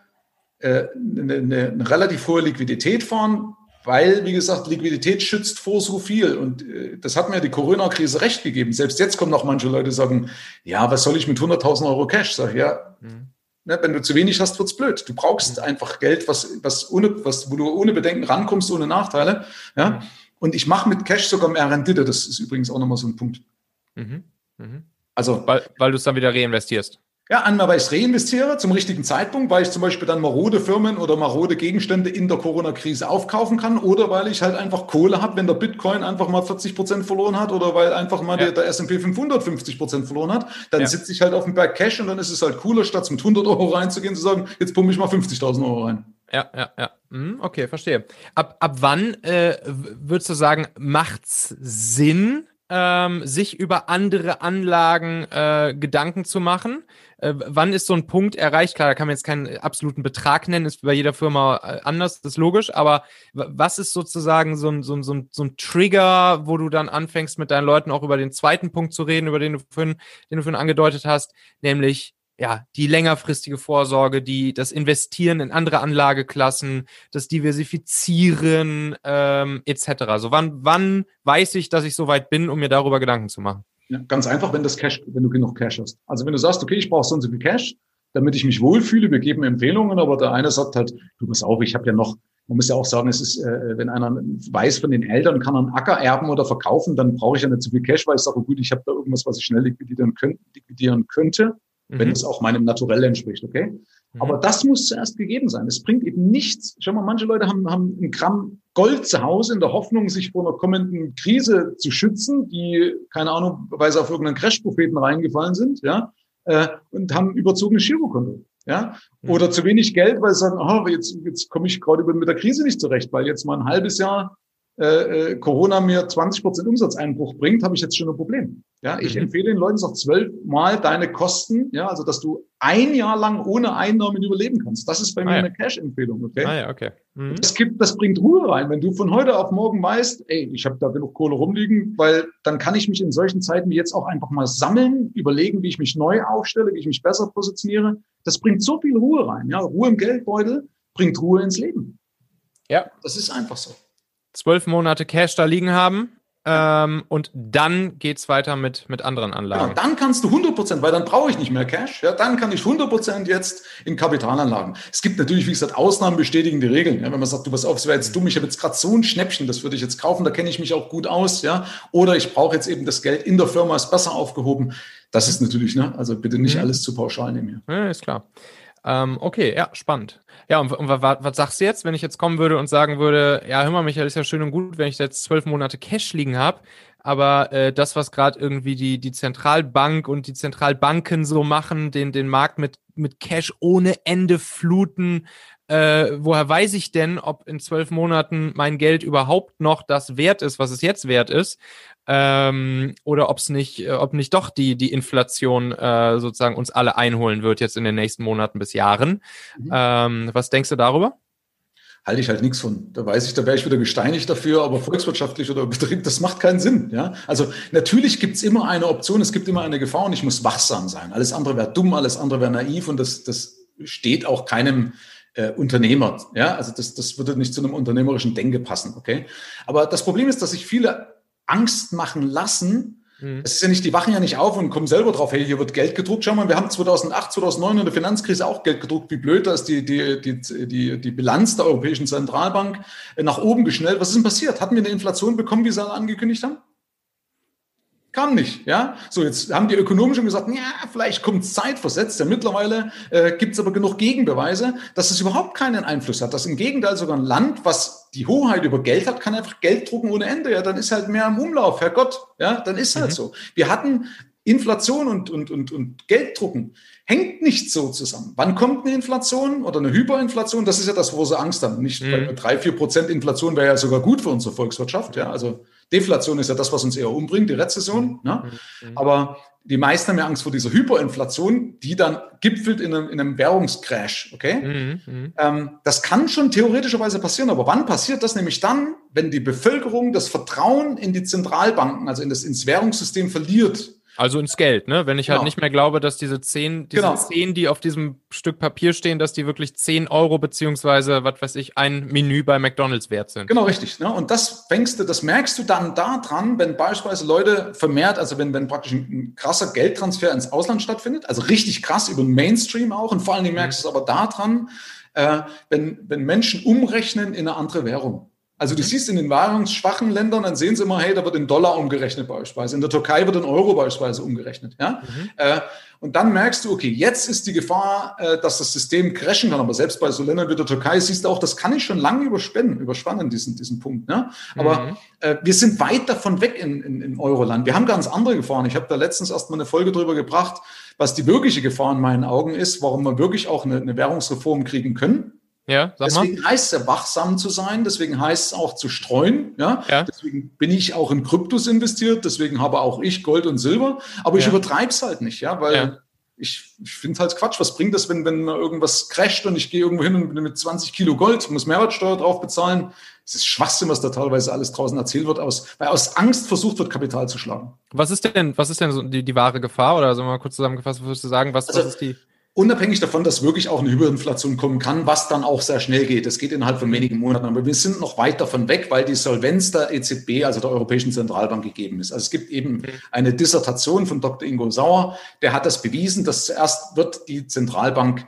[SPEAKER 2] äh, eine, eine, eine relativ hohe Liquidität fahren, weil, wie gesagt, Liquidität schützt vor so viel. Und äh, das hat mir die Corona-Krise recht gegeben. Selbst jetzt kommen noch manche Leute, sagen, ja, was soll ich mit 100.000 Euro Cash? Sag ja, mhm. ne, wenn du zu wenig hast, wird's blöd. Du brauchst mhm. einfach Geld, was, was ohne, was, wo du ohne Bedenken rankommst, ohne Nachteile. Ja. Und ich mache mit Cash sogar mehr Rendite. Das ist übrigens auch nochmal so ein Punkt. Mhm.
[SPEAKER 1] Mhm. Also, weil, weil du es dann wieder reinvestierst.
[SPEAKER 2] Ja, einmal, weil ich es reinvestiere zum richtigen Zeitpunkt, weil ich zum Beispiel dann marode Firmen oder marode Gegenstände in der Corona-Krise aufkaufen kann oder weil ich halt einfach Kohle habe, wenn der Bitcoin einfach mal 40 Prozent verloren hat oder weil einfach mal ja. der, der S&P 500 50 Prozent verloren hat, dann ja. sitze ich halt auf dem Berg Cash und dann ist es halt cooler, statt mit 100 Euro reinzugehen, zu sagen, jetzt pumpe ich mal 50.000 Euro rein.
[SPEAKER 1] Ja, ja, ja. Hm, okay, verstehe. Ab, ab wann äh, würdest du sagen, macht's Sinn, ähm, sich über andere Anlagen äh, Gedanken zu machen? Äh, wann ist so ein Punkt erreicht? Klar, da kann man jetzt keinen absoluten Betrag nennen, ist bei jeder Firma äh, anders, das ist logisch, aber was ist sozusagen so ein, so, ein, so, ein, so ein Trigger, wo du dann anfängst, mit deinen Leuten auch über den zweiten Punkt zu reden, über den du vorhin, den du vorhin angedeutet hast, nämlich ja, die längerfristige Vorsorge, die das Investieren in andere Anlageklassen, das Diversifizieren ähm, etc. Also wann, wann weiß ich, dass ich soweit bin, um mir darüber Gedanken zu machen?
[SPEAKER 2] Ja, ganz einfach, wenn das Cash, wenn du genug Cash hast. Also wenn du sagst, okay, ich brauche so und so viel Cash, damit ich mich wohlfühle, wir geben Empfehlungen, aber der eine sagt halt, du pass auf, ich habe ja noch, man muss ja auch sagen, es ist, äh, wenn einer weiß von den Eltern, kann er einen Acker erben oder verkaufen, dann brauche ich ja nicht so viel Cash, weil ich sage, gut, ich habe da irgendwas, was ich schnell liquidieren, könnt, liquidieren könnte mhm. wenn es auch meinem Naturell entspricht, okay? Mhm. Aber das muss zuerst gegeben sein. Es bringt eben nichts. Schau mal, manche Leute haben, haben ein Gramm Gold zu Hause in der Hoffnung, sich vor einer kommenden Krise zu schützen, die, keine Ahnung, weil sie auf irgendeinen Crash-Propheten reingefallen sind, ja, äh, und haben überzogenes Girokonto. Ja, mhm. oder zu wenig Geld, weil sie sagen, oh, jetzt, jetzt komme ich gerade mit der Krise nicht zurecht, weil jetzt mal ein halbes Jahr äh, äh Corona mir 20 Prozent Umsatzeinbruch bringt, habe ich jetzt schon ein Problem. Ja, ich mhm. empfehle den Leuten, sag zwölfmal deine Kosten, ja, also dass du ein Jahr lang ohne Einnahmen überleben kannst. Das ist bei mir ah, ja. eine Cash-Empfehlung, okay?
[SPEAKER 1] Ah, ja, okay. Mhm.
[SPEAKER 2] Das gibt, das bringt Ruhe rein. Wenn du von heute auf morgen weißt, ey, ich habe da genug Kohle rumliegen, weil dann kann ich mich in solchen Zeiten wie jetzt auch einfach mal sammeln, überlegen, wie ich mich neu aufstelle, wie ich mich besser positioniere. Das bringt so viel Ruhe rein. Ja, Ruhe im Geldbeutel bringt Ruhe ins Leben. Ja, das ist einfach so.
[SPEAKER 1] Zwölf Monate Cash da liegen haben, ähm, und dann geht es weiter mit, mit anderen Anlagen.
[SPEAKER 2] Genau, dann kannst du 100 Prozent, weil dann brauche ich nicht mehr Cash. Ja, dann kann ich 100 Prozent jetzt in Kapitalanlagen. Es gibt natürlich, wie gesagt, Ausnahmen bestätigen die Regeln. Ja, wenn man sagt, du pass auf, es wäre jetzt dumm, ich habe jetzt gerade so ein Schnäppchen, das würde ich jetzt kaufen, da kenne ich mich auch gut aus. Ja, oder ich brauche jetzt eben das Geld in der Firma, ist besser aufgehoben. Das ist natürlich, ne, also bitte nicht mhm. alles zu pauschal nehmen.
[SPEAKER 1] Ja, ist klar. Ähm, okay, ja, spannend. Ja, und, und was, sagst du jetzt, wenn ich jetzt kommen würde und sagen würde, ja, hör mal, Michael, ist ja schön und gut, wenn ich jetzt zwölf Monate Cash liegen habe, aber äh, das, was gerade irgendwie die, die Zentralbank und die Zentralbanken so machen, den, den Markt mit, mit Cash ohne Ende fluten, äh, woher weiß ich denn, ob in zwölf Monaten mein Geld überhaupt noch das wert ist, was es jetzt wert ist? Ähm, oder ob es nicht, äh, ob nicht doch die, die Inflation äh, sozusagen uns alle einholen wird jetzt in den nächsten Monaten bis Jahren. Mhm. Ähm, was denkst du darüber?
[SPEAKER 2] halte ich halt nichts von. Da weiß ich, da wäre ich wieder gesteinigt dafür, aber volkswirtschaftlich oder Betrieb, das macht keinen Sinn. Ja? Also natürlich gibt es immer eine Option, es gibt immer eine Gefahr und ich muss wachsam sein. Alles andere wäre dumm, alles andere wäre naiv und das, das steht auch keinem äh, Unternehmer. Ja? Also das, das würde nicht zu einem unternehmerischen Denke passen. Okay? Aber das Problem ist, dass sich viele Angst machen lassen. Mhm. Es ist ja nicht, die wachen ja nicht auf und kommen selber drauf, hey, hier wird Geld gedruckt. Schau mal, wir haben 2008, 2009 in der Finanzkrise auch Geld gedruckt. Wie blöd, da ist die, die, die, die, die Bilanz der Europäischen Zentralbank nach oben geschnellt. Was ist denn passiert? Hatten wir eine Inflation bekommen, wie sie alle angekündigt haben? Kam nicht, ja. So, jetzt haben die Ökonomen schon gesagt, ja, vielleicht kommt Zeit versetzt. Ja, mittlerweile äh, gibt es aber genug Gegenbeweise, dass es überhaupt keinen Einfluss hat. Dass im Gegenteil sogar ein Land, was die Hoheit über Geld hat, kann einfach Geld drucken ohne Ende. Ja, dann ist halt mehr im Umlauf, Herrgott. Ja, dann ist halt mhm. so. Wir hatten Inflation und, und, und, und Gelddrucken hängt nicht so zusammen. Wann kommt eine Inflation oder eine Hyperinflation? Das ist ja das, wo sie Angst haben. Nicht mhm. drei, vier Prozent Inflation wäre ja sogar gut für unsere Volkswirtschaft. Ja, also Deflation ist ja das, was uns eher umbringt, die Rezession. Ne? Mhm. Aber die meisten haben ja Angst vor dieser Hyperinflation, die dann gipfelt in einem, in einem Währungscrash. Okay? Mhm, mhm. ähm, das kann schon theoretischerweise passieren, aber wann passiert das? Nämlich dann, wenn die Bevölkerung das Vertrauen in die Zentralbanken, also in das, ins Währungssystem verliert.
[SPEAKER 1] Also ins Geld, ne? Wenn ich halt genau. halt nicht mehr glaube, dass diese zehn, diese genau. zehn, die auf diesem Stück Papier stehen, dass die wirklich zehn Euro beziehungsweise, was weiß ich, ein Menü bei McDonalds wert sind.
[SPEAKER 2] Genau, richtig. Ne? Und das fängst du, das merkst du dann daran, wenn beispielsweise Leute vermehrt, also wenn, wenn praktisch ein, ein krasser Geldtransfer ins Ausland stattfindet, also richtig krass über den Mainstream auch, und vor allen Dingen merkst du mhm. es aber daran, äh, wenn, wenn Menschen umrechnen in eine andere Währung. Also du mhm. siehst in den währungsschwachen Ländern, dann sehen sie immer, hey, da wird in Dollar umgerechnet beispielsweise. In der Türkei wird in Euro beispielsweise umgerechnet. Ja? Mhm. Äh, und dann merkst du, okay, jetzt ist die Gefahr, äh, dass das System crashen kann. Aber selbst bei so Ländern wie der Türkei siehst du auch, das kann ich schon lange überspannen, überspannen, diesen, diesen Punkt. Ne? Aber mhm. äh, wir sind weit davon weg in, in, in Euroland. Wir haben ganz andere Gefahren. Ich habe da letztens erst mal eine Folge drüber gebracht, was die wirkliche Gefahr in meinen Augen ist, warum wir wirklich auch eine, eine Währungsreform kriegen können
[SPEAKER 1] Ja,
[SPEAKER 2] sag deswegen mal. heißt es ja, wachsam zu sein, deswegen heißt es auch zu streuen. Ja?
[SPEAKER 1] ja.
[SPEAKER 2] Deswegen bin ich auch in Kryptos investiert, deswegen habe auch ich Gold und Silber, aber ich ja. übertreibe es halt nicht, ja, weil ja. ich, ich finde halt Quatsch. Was bringt das, wenn, wenn irgendwas crasht und ich gehe irgendwo hin und bin mit 20 Kilo Gold, muss Mehrwertsteuer drauf bezahlen? Es ist Schwachsinn, was da teilweise alles draußen erzählt wird, aus, weil aus Angst versucht wird, Kapital zu schlagen.
[SPEAKER 1] Was ist denn, was ist denn so die, die wahre Gefahr? Oder so mal kurz zusammengefasst, würdest du sagen, was, also, was ist die?
[SPEAKER 2] Unabhängig davon, dass wirklich auch eine Hyperinflation kommen kann, was dann auch sehr schnell geht. Das geht innerhalb von wenigen Monaten. Aber wir sind noch weit davon weg, weil die Solvenz der EZB, also der Europäischen Zentralbank, gegeben ist. Also es gibt eben eine Dissertation von Dr. Ingo Sauer, der hat das bewiesen, dass zuerst wird die Zentralbank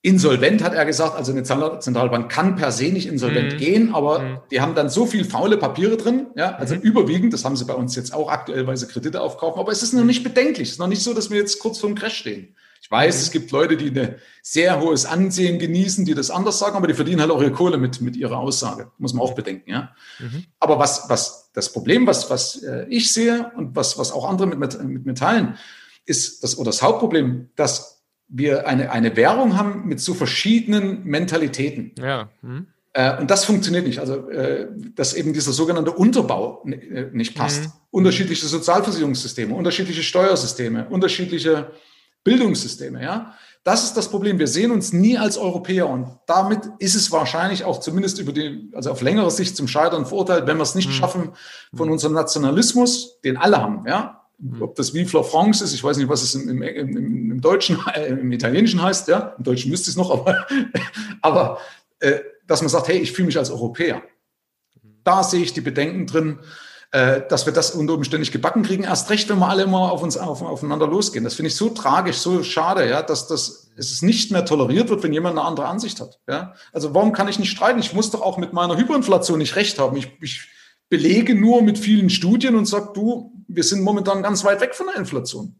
[SPEAKER 2] insolvent, hat er gesagt. Also eine Zentralbank kann per se nicht insolvent mhm. gehen, aber mhm. die haben dann so viel faule Papiere drin, ja, also mhm. überwiegend, das haben sie bei uns jetzt auch aktuell, weil sie Kredite aufkaufen, aber es ist noch nicht bedenklich. Es ist noch nicht so, dass wir jetzt kurz vor dem Crash stehen. Ich weiß, mhm. es gibt Leute, die ein sehr hohes Ansehen genießen, die das anders sagen, aber die verdienen halt auch ihre Kohle mit, mit ihrer Aussage. Muss man auch bedenken, ja. Mhm. Aber was, was das Problem, was, was äh, ich sehe und was, was auch andere mit, mit, mir teilen, ist das, oder das Hauptproblem, dass wir eine, eine Währung haben mit so verschiedenen Mentalitäten.
[SPEAKER 1] Ja. Mhm.
[SPEAKER 2] Äh, und das funktioniert nicht. Also, äh, dass eben dieser sogenannte Unterbau nicht passt. Mhm. Unterschiedliche Sozialversicherungssysteme, unterschiedliche Steuersysteme, unterschiedliche Bildungssysteme, ja. Das ist das Problem. Wir sehen uns nie als Europäer und damit ist es wahrscheinlich auch zumindest über die, also auf längere Sicht zum Scheitern verurteilt, wenn wir es nicht mhm. schaffen, von mhm. unserem Nationalismus, den alle haben, ja. Mhm. Ob das Vive la France ist, ich weiß nicht, was es im, im, im, im Deutschen, äh, im Italienischen heißt, ja. Im Deutschen müsste es noch, aber, aber äh, dass man sagt, hey, ich fühle mich als Europäer. Da sehe ich die Bedenken drin, äh, dass wir das unter Umständen nicht gebacken kriegen. Erst recht, wenn wir alle immer auf uns auf, aufeinander losgehen. Das finde ich so tragisch, so schade, ja, dass das es nicht mehr toleriert wird, wenn jemand eine andere Ansicht hat. Ja? Also warum kann ich nicht streiten? Ich muss doch auch mit meiner Hyperinflation nicht recht haben. Ich, ich belege nur mit vielen Studien und sage, du, wir sind momentan ganz weit weg von der Inflation.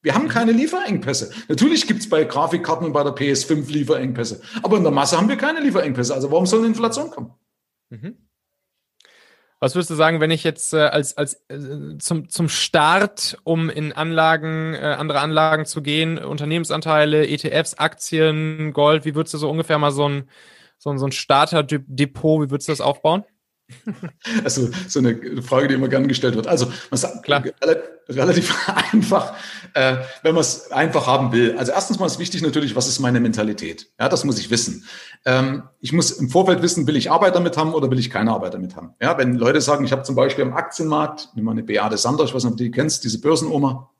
[SPEAKER 2] Wir haben keine Lieferengpässe. Natürlich gibt es bei Grafikkarten und bei der PS5 Lieferengpässe. Aber in der Masse haben wir keine Lieferengpässe. Also warum soll eine Inflation kommen? Mhm.
[SPEAKER 1] Was würdest du sagen, wenn ich jetzt äh, als, als äh, zum, zum Start, um in Anlagen, äh, andere Anlagen zu gehen, Unternehmensanteile, ETFs, Aktien, Gold, wie würdest du so ungefähr mal so ein, so ein, so ein Starter-Depot, wie würdest du das aufbauen?
[SPEAKER 2] Also so eine Frage, die immer gern gestellt wird. Also man sagt, Klar. relativ einfach, äh, wenn man es einfach haben will. Also erstens mal ist wichtig natürlich, was ist meine Mentalität? Ja, das muss ich wissen. Ähm, ich muss im Vorfeld wissen, will ich Arbeit damit haben oder will ich keine Arbeit damit haben? Ja, wenn Leute sagen, ich habe zum Beispiel am Aktienmarkt, nimm mal eine Beate Sander, ich weiß nicht, ob du die kennst, diese Börsenoma.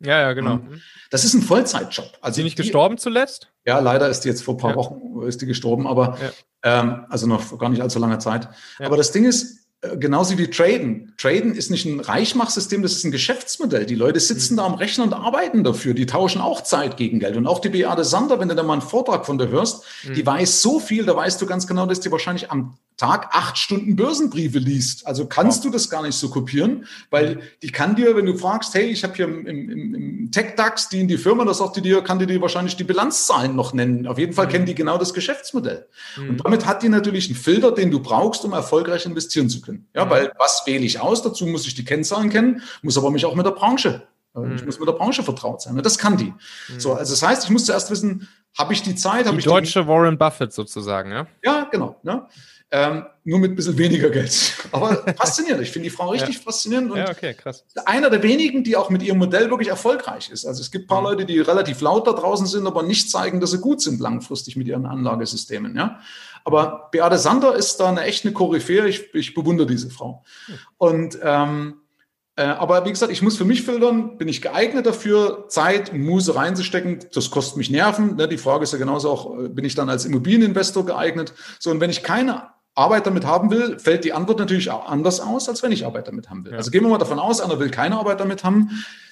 [SPEAKER 1] Ja, ja, genau.
[SPEAKER 2] Mhm. Das ist ein Vollzeitjob.
[SPEAKER 1] Also ist sie nicht die, gestorben zuletzt?
[SPEAKER 2] Ja, leider ist die jetzt vor ein paar ja. Wochen ist die gestorben, aber ja. ähm, also noch vor gar nicht allzu langer Zeit. Ja. Aber das Ding ist, äh, genauso wie Traden. Traden ist nicht ein Reichmachsystem, das ist ein Geschäftsmodell. Die Leute sitzen mhm. da am Rechner und arbeiten dafür. Die tauschen auch Zeit gegen Geld. Und auch die Beate Sander, wenn du da mal einen Vortrag von der hörst, mhm. die weiß so viel, da weißt du ganz genau, dass die wahrscheinlich am Tag acht Stunden Börsenbriefe liest. Also kannst ja. du das gar nicht so kopieren, weil mhm. die kann dir, wenn du fragst, hey, ich habe hier im, im, im Tech-DAX die in die Firma, da sagt die dir, kann die dir wahrscheinlich die Bilanzzahlen noch nennen. Auf jeden Fall mhm. kennen die genau das Geschäftsmodell. Mhm. Und damit hat die natürlich einen Filter, den du brauchst, um erfolgreich investieren zu können. Ja, mhm. weil was wähle ich aus? Dazu muss ich die Kennzahlen kennen, muss aber mich auch mit der Branche äh, ich muss mit der Branche vertraut sein. Das kann die. So, also das heißt, ich muss zuerst wissen, habe ich die Zeit?
[SPEAKER 1] Die deutsche die... Warren Buffett sozusagen, ja?
[SPEAKER 2] Ja, genau. Ne? Ähm, nur mit ein bisschen weniger Geld. Aber faszinierend. Ich finde die Frau richtig ja. faszinierend.
[SPEAKER 1] Und ja, okay, krass.
[SPEAKER 2] Einer der wenigen, die auch mit ihrem Modell wirklich erfolgreich ist. Also es gibt ein paar mhm. Leute, die relativ laut da draußen sind, aber nicht zeigen, dass sie gut sind langfristig mit ihren Anlagesystemen. Ja? Aber Beate Sander ist da eine echte Koryphäe. Ich, ich bewundere diese Frau. Mhm. Und ähm, äh, aber wie gesagt, ich muss für mich filtern, bin ich geeignet dafür, Zeit, Muse reinzustecken. Das kostet mich Nerven. Ne? Die Frage ist ja genauso auch, äh, bin ich dann als Immobilieninvestor geeignet? So, und wenn ich keine Arbeit damit haben will, fällt die Antwort natürlich auch anders aus, als wenn ich Arbeit damit haben will. Ja. Also gehen wir mal davon aus, einer will keine Arbeit damit haben.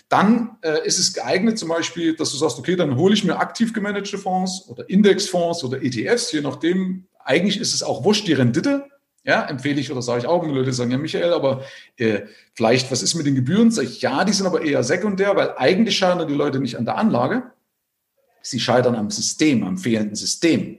[SPEAKER 2] Dann äh, ist es geeignet, zum Beispiel, dass du sagst, okay, dann hole ich mir aktiv gemanagte Fonds oder Indexfonds oder ETFs, je nachdem. Eigentlich ist es auch wurscht, die Rendite. Ja, empfehle ich oder sage ich auch, wenn Leute sagen, ja, Michael, aber äh, vielleicht, was ist mit den Gebühren? Sag ich, ja, die sind aber eher sekundär, weil eigentlich scheitern die Leute nicht an der Anlage. Sie scheitern am System, am fehlenden System.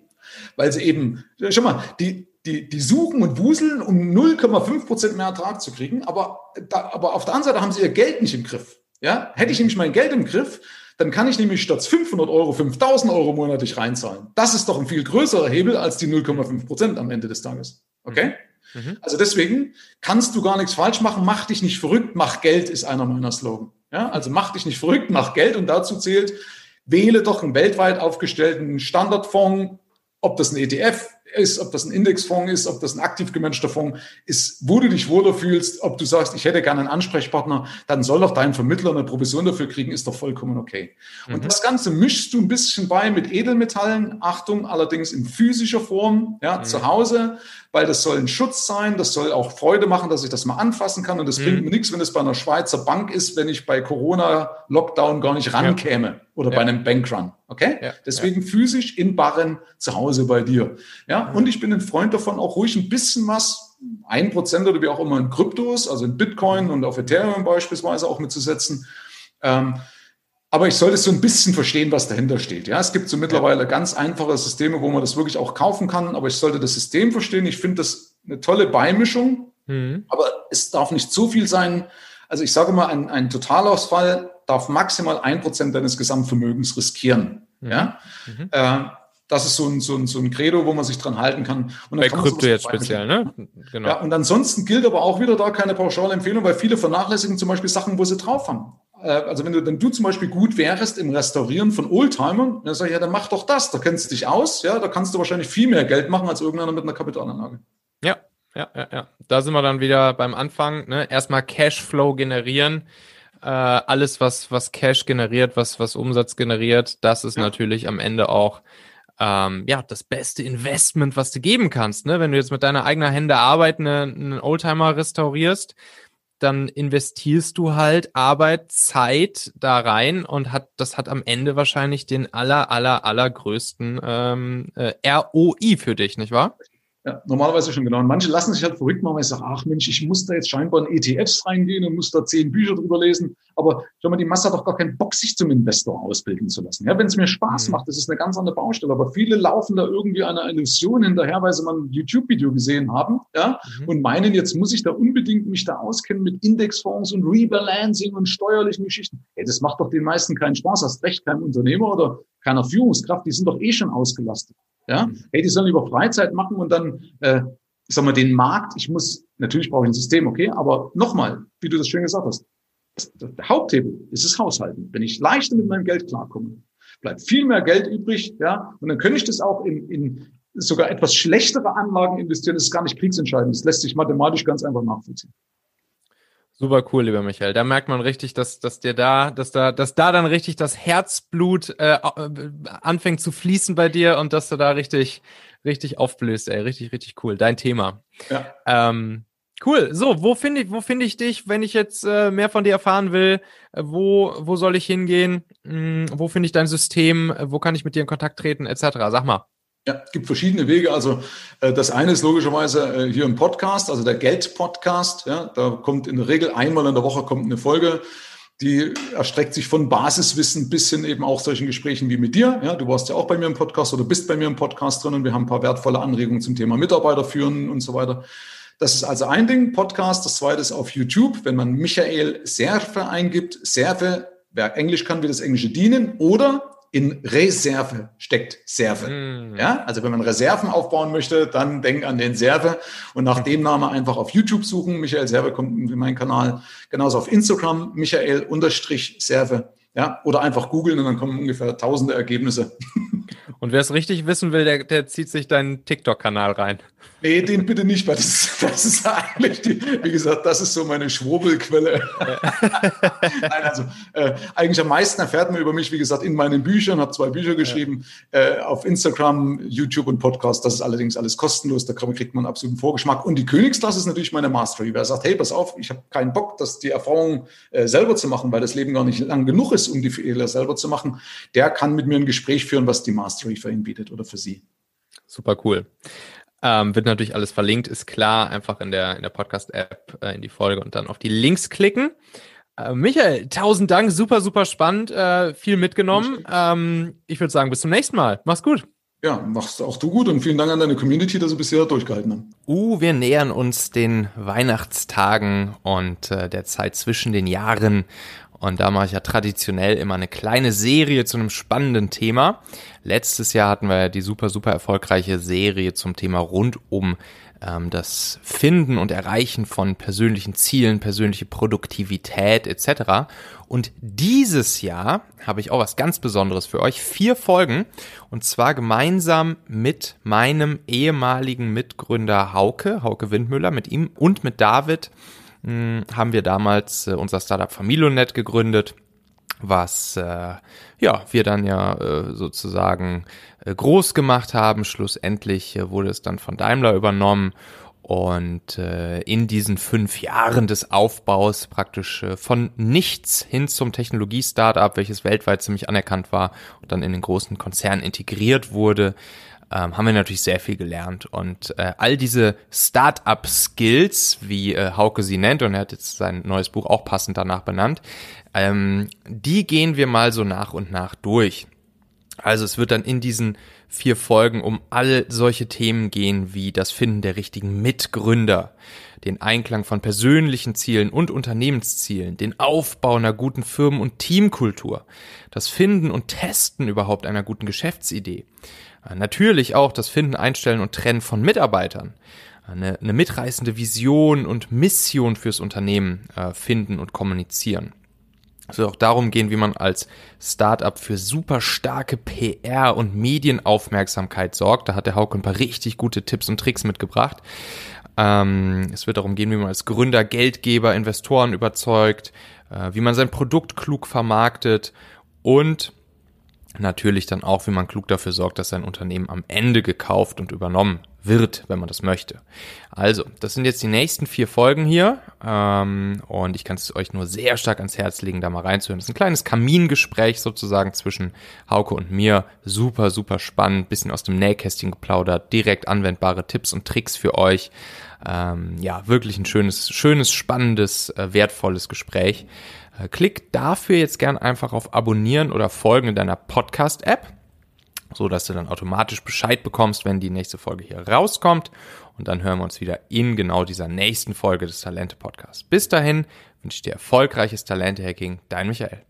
[SPEAKER 2] Weil sie eben, schau mal, die, die, die suchen und wuseln, um 0,5 Prozent mehr Ertrag zu kriegen, aber, da, aber auf der anderen Seite haben sie ihr Geld nicht im Griff. Ja? Hätte ich nämlich mein Geld im Griff, dann kann ich nämlich statt 500 Euro 5000 Euro monatlich reinzahlen. Das ist doch ein viel größerer Hebel als die 0,5 Prozent am Ende des Tages. Okay? Mhm. Also deswegen kannst du gar nichts falsch machen. Mach dich nicht verrückt, mach Geld ist einer meiner Slogan. Ja, also mach dich nicht verrückt, mach Geld und dazu zählt, wähle doch einen weltweit aufgestellten Standardfonds, ob das ein ETF ist, ob das ein Indexfonds ist, ob das ein aktiv gemanagter Fonds ist, wo du dich wohler fühlst, ob du sagst, ich hätte gerne einen Ansprechpartner, dann soll doch dein Vermittler eine Provision dafür kriegen, ist doch vollkommen okay. Mhm. Und das Ganze mischst du ein bisschen bei mit Edelmetallen, Achtung, allerdings in physischer Form, ja, mhm. zu Hause, weil das soll ein Schutz sein, das soll auch Freude machen, dass ich das mal anfassen kann und das mhm. bringt mir nichts, wenn es bei einer Schweizer Bank ist, wenn ich bei Corona-Lockdown gar nicht rankäme ja. oder ja. bei einem Bankrun. Okay? Ja. Deswegen physisch in Barren zu Hause bei dir. Ja, und ich bin ein Freund davon, auch ruhig ein bisschen was, ein Prozent oder wie auch immer in Kryptos, also in Bitcoin und auf Ethereum beispielsweise auch mitzusetzen. Ähm, aber ich sollte so ein bisschen verstehen, was dahinter steht. Ja, es gibt so mittlerweile ganz einfache Systeme, wo man das wirklich auch kaufen kann. Aber ich sollte das System verstehen. Ich finde das eine tolle Beimischung. Mhm. Aber es darf nicht zu viel sein. Also ich sage mal, ein, ein Totalausfall darf maximal ein Prozent deines Gesamtvermögens riskieren. Mhm. Ja, mhm. Äh, das ist so ein, so, ein, so ein Credo, wo man sich dran halten kann.
[SPEAKER 1] Und Bei Krypto jetzt speziell, ne?
[SPEAKER 2] Genau. Ja, und ansonsten gilt aber auch wieder da keine pauschale Empfehlung, weil viele vernachlässigen zum Beispiel Sachen, wo sie drauf haben. Äh, also wenn du, wenn du zum Beispiel gut wärst im Restaurieren von Oldtimern, dann sag ich, ja, dann mach doch das, da kennst du dich aus, ja, da kannst du wahrscheinlich viel mehr Geld machen als irgendeiner mit einer Kapitalanlage.
[SPEAKER 1] Ja, ja, ja, ja. Da sind wir dann wieder beim Anfang, ne? Erstmal Cashflow generieren. Äh, alles, was, was Cash generiert, was, was Umsatz generiert, das ist ja. natürlich am Ende auch ähm, ja, das beste Investment, was du geben kannst. Ne? Wenn du jetzt mit deiner eigenen Hände Arbeit einen Oldtimer restaurierst, dann investierst du halt Arbeit, Zeit da rein und hat das hat am Ende wahrscheinlich den aller aller allergrößten ähm, äh, ROI für dich, nicht wahr?
[SPEAKER 2] Ja, normalerweise schon genau. Und manche lassen sich halt verrückt machen, weil ich sage, ach Mensch, ich muss da jetzt scheinbar in ETFs reingehen und muss da zehn Bücher drüber lesen. Aber schau mal, die Masse hat doch gar keinen Bock, sich zum Investor ausbilden zu lassen. Ja, wenn es mir Spaß mhm. macht, das ist eine ganz andere Baustelle. Aber viele laufen da irgendwie einer Illusion hinterher, weil sie mal ein YouTube-Video gesehen haben, ja, mhm. und meinen, jetzt muss ich da unbedingt mich da auskennen mit Indexfonds und Rebalancing und steuerlichen Geschichten. Hey, das macht doch den meisten keinen Spaß. Hast recht, kein Unternehmer oder keiner Führungskraft, die sind doch eh schon ausgelastet. Ja? Mhm. Hey, die sollen lieber Freizeit machen und dann, äh, ich sag mal, den Markt, ich muss, natürlich brauche ich ein System, okay, aber nochmal, wie du das schön gesagt hast, das, der Haupthebel ist das Haushalten. Wenn ich leichter mit meinem Geld klarkomme, bleibt viel mehr Geld übrig, ja, und dann könnte ich das auch in, in sogar etwas schlechtere Anlagen investieren. Das ist gar nicht kriegsentscheidend. Das lässt sich mathematisch ganz einfach nachvollziehen.
[SPEAKER 1] Super cool, lieber Michael. Da merkt man richtig, dass, dass dir da, dass da, dass da dann richtig das Herzblut äh, äh, anfängt zu fließen bei dir und dass du da richtig, richtig aufblühst, ey. Richtig, richtig cool. Dein Thema. Ja. Ähm, cool. So, wo finde ich, wo finde ich dich, wenn ich jetzt äh, mehr von dir erfahren will? Äh, wo, wo soll ich hingehen? Hm, wo finde ich dein System? Äh, wo kann ich mit dir in Kontakt treten, etc. Sag mal.
[SPEAKER 2] Ja, es gibt verschiedene Wege. Also äh, das eine ist logischerweise äh, hier ein Podcast, also der Geld-Podcast. Ja, da kommt in der Regel einmal in der Woche kommt eine Folge, die erstreckt sich von Basiswissen bis hin eben auch solchen Gesprächen wie mit dir. Ja, du warst ja auch bei mir im Podcast oder bist bei mir im Podcast drin und wir haben ein paar wertvolle Anregungen zum Thema Mitarbeiter führen und so weiter. Das ist also ein Ding, Podcast. Das zweite ist auf YouTube, wenn man Michael Serve eingibt. Serve, wer Englisch kann, wird das Englische dienen. Oder in Reserve steckt Serve. Mm. Ja, also wenn man Reserven aufbauen möchte, dann denk an den Serve und nach dem Namen einfach auf YouTube suchen. Michael Serve kommt in meinen Kanal. Genauso auf Instagram, Michael-Serve. Ja, oder einfach googeln und dann kommen ungefähr tausende Ergebnisse.
[SPEAKER 1] Und wer es richtig wissen will, der, der zieht sich deinen TikTok-Kanal rein.
[SPEAKER 2] Nee, den bitte nicht, weil das, das ist eigentlich, die, wie gesagt, das ist so meine Schwurbelquelle. Nein, also äh, eigentlich am meisten erfährt man über mich, wie gesagt, in meinen Büchern, habe zwei Bücher geschrieben, ja. äh, auf Instagram, YouTube und Podcast. Das ist allerdings alles kostenlos, da kriegt man einen absoluten Vorgeschmack. Und die Königsklasse ist natürlich meine Mastery. Wer sagt, hey, pass auf, ich habe keinen Bock, das die Erfahrung äh, selber zu machen, weil das Leben gar nicht lang genug ist, um die Fehler selber zu machen, der kann mit mir ein Gespräch führen, was die Mastery für ihn bietet oder für sie.
[SPEAKER 1] Super cool. Ähm, wird natürlich alles verlinkt, ist klar. Einfach in der, in der Podcast-App äh, in die Folge und dann auf die Links klicken. Äh, Michael, tausend Dank, super, super spannend, äh, viel mitgenommen. Ähm, ich würde sagen, bis zum nächsten Mal. Mach's gut.
[SPEAKER 2] Ja, machst auch du gut und vielen Dank an deine Community, dass sie bisher durchgehalten haben.
[SPEAKER 1] Uh, wir nähern uns den Weihnachtstagen und äh, der Zeit zwischen den Jahren. Und da mache ich ja traditionell immer eine kleine Serie zu einem spannenden Thema. Letztes Jahr hatten wir ja die super, super erfolgreiche Serie zum Thema rund um ähm, das Finden und Erreichen von persönlichen Zielen, persönliche Produktivität etc. Und dieses Jahr habe ich auch was ganz Besonderes für euch. Vier Folgen und zwar gemeinsam mit meinem ehemaligen Mitgründer Hauke, Hauke Windmüller, mit ihm und mit David mh, hm, haben wir damals äh, unser Startup Familionet gegründet was äh, ja wir dann ja äh, sozusagen äh, groß gemacht haben. Schlussendlich äh, wurde es dann von Daimler übernommen und äh, in diesen fünf Jahren des Aufbaus praktisch äh, von nichts hin zum Technologie-Startup, welches weltweit ziemlich anerkannt war und dann in den großen Konzern integriert wurde, ähm, haben wir natürlich sehr viel gelernt. Und äh, all diese Start-up-Skills, wie äh, Hauke sie nennt, und er hat jetzt sein neues Buch auch passend danach benannt, ähm, die gehen wir mal so nach und nach durch. Also es wird dann in diesen vier Folgen um all solche Themen gehen wie das Finden der richtigen Mitgründer, den Einklang von persönlichen Zielen und Unternehmenszielen, den Aufbau einer guten Firmen- und Teamkultur, das Finden und Testen überhaupt einer guten Geschäftsidee, äh, natürlich auch das Finden, Einstellen und Trennen von Mitarbeitern, eine, eine mitreißende Vision und Mission fürs Unternehmen äh, finden und kommunizieren. Es wird auch darum gehen, wie man als Startup für super starke PR und Medienaufmerksamkeit sorgt. Da hat der Hauke ein paar richtig gute Tipps und Tricks mitgebracht. Ähm, es wird darum gehen, wie man als Gründer, Geldgeber, Investoren überzeugt, äh, wie man sein Produkt klug vermarktet und natürlich dann auch, wie man klug dafür sorgt, dass sein Unternehmen am Ende gekauft und übernommen wird, wenn man das möchte. Also, das sind jetzt die nächsten vier Folgen hier ähm, und ich kann es euch nur sehr stark ans Herz legen, da mal reinzuhören. Das ist ein kleines Kamingespräch sozusagen zwischen Hauke und mir. Super, super spannend, bisschen aus dem Nähkästchen geplaudert, direkt anwendbare Tipps und Tricks für euch. Ähm, ja, wirklich ein schönes, schönes, spannendes, äh, wertvolles Gespräch. Äh, klick dafür jetzt gern einfach auf Abonnieren oder Folgen in deiner Podcast-App so dass du dann automatisch Bescheid bekommst, wenn die nächste Folge hier rauskommt. Und dann hören wir uns wieder in genau dieser nächsten Folge des Talente Podcasts. Bis dahin wünsche ich dir erfolgreiches Talente-Hacking. Dein Michael.